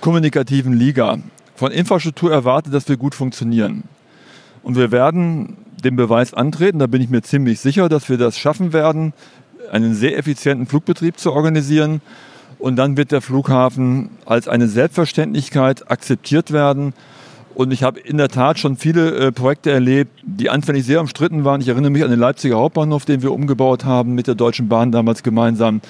kommunikativen Liga. Von Infrastruktur erwartet, dass wir gut funktionieren. Und wir werden den Beweis antreten, da bin ich mir ziemlich sicher, dass wir das schaffen werden, einen sehr effizienten Flugbetrieb zu organisieren. Und dann wird der Flughafen als eine Selbstverständlichkeit akzeptiert werden. Und ich habe in der Tat schon viele äh, Projekte erlebt, die anfänglich sehr umstritten waren. Ich erinnere mich an den Leipziger Hauptbahnhof, den wir umgebaut haben mit der Deutschen Bahn damals gemeinsam,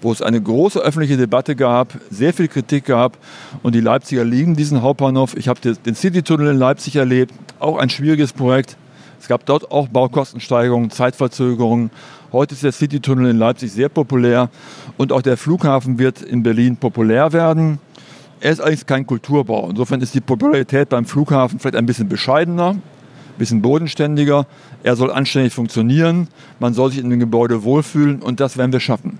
wo es eine große öffentliche Debatte gab, sehr viel Kritik gab. Und die Leipziger lieben diesen Hauptbahnhof. Ich habe den Citytunnel in Leipzig erlebt, auch ein schwieriges Projekt. Es gab dort auch Baukostensteigerungen, Zeitverzögerungen. Heute ist der Citytunnel in Leipzig sehr populär und auch der Flughafen wird in Berlin populär werden. Er ist eigentlich kein Kulturbau. Insofern ist die Popularität beim Flughafen vielleicht ein bisschen bescheidener, ein bisschen bodenständiger. Er soll anständig funktionieren. Man soll sich in dem Gebäude wohlfühlen und das werden wir schaffen.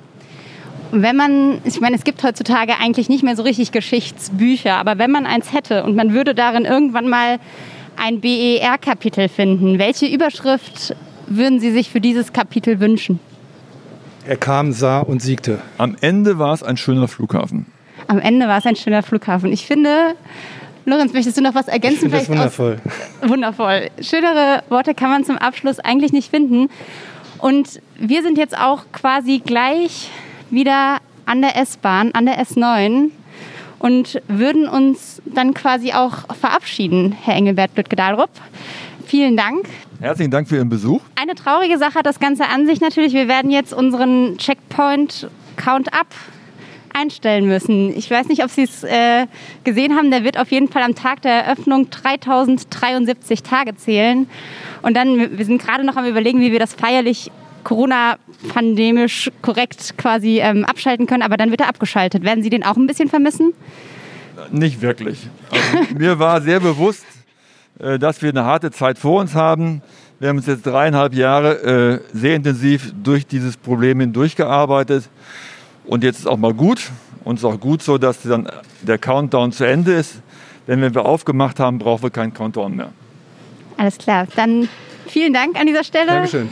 Wenn man, ich meine, es gibt heutzutage eigentlich nicht mehr so richtig Geschichtsbücher, aber wenn man eins hätte und man würde darin irgendwann mal ein BER-Kapitel finden, welche Überschrift würden Sie sich für dieses Kapitel wünschen? Er kam, sah und siegte. Am Ende war es ein schöner Flughafen. Am Ende war es ein schöner Flughafen. Ich finde, Lorenz, möchtest du noch was ergänzen? Ich finde das wundervoll. *laughs* Wundervoll. Schönere Worte kann man zum Abschluss eigentlich nicht finden. Und wir sind jetzt auch quasi gleich wieder an der S-Bahn, an der S9 und würden uns dann quasi auch verabschieden, Herr Engelbert Lüttke-Dahlrup. Vielen Dank. Herzlichen Dank für Ihren Besuch. Eine traurige Sache hat das Ganze an sich natürlich. Wir werden jetzt unseren Checkpoint Count-Up einstellen müssen. Ich weiß nicht, ob Sie es äh, gesehen haben. Der wird auf jeden Fall am Tag der Eröffnung 3073 Tage zählen. Und dann, wir sind gerade noch am Überlegen, wie wir das feierlich Corona-pandemisch korrekt quasi ähm, abschalten können. Aber dann wird er abgeschaltet. Werden Sie den auch ein bisschen vermissen? Nicht wirklich. Also, *laughs* mir war sehr bewusst, äh, dass wir eine harte Zeit vor uns haben. Wir haben uns jetzt dreieinhalb Jahre äh, sehr intensiv durch dieses Problem hindurchgearbeitet. Und jetzt ist auch mal gut. Und es ist auch gut so, dass dann der Countdown zu Ende ist. Denn wenn wir aufgemacht haben, brauchen wir keinen Countdown mehr. Alles klar. Dann vielen Dank an dieser Stelle. Dankeschön.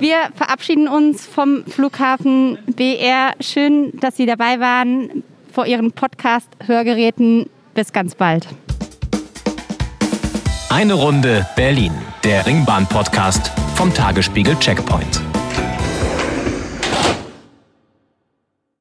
Wir verabschieden uns vom Flughafen BR. Schön, dass Sie dabei waren vor Ihren Podcast-Hörgeräten. Bis ganz bald. Eine Runde Berlin, der Ringbahn-Podcast vom Tagesspiegel Checkpoint.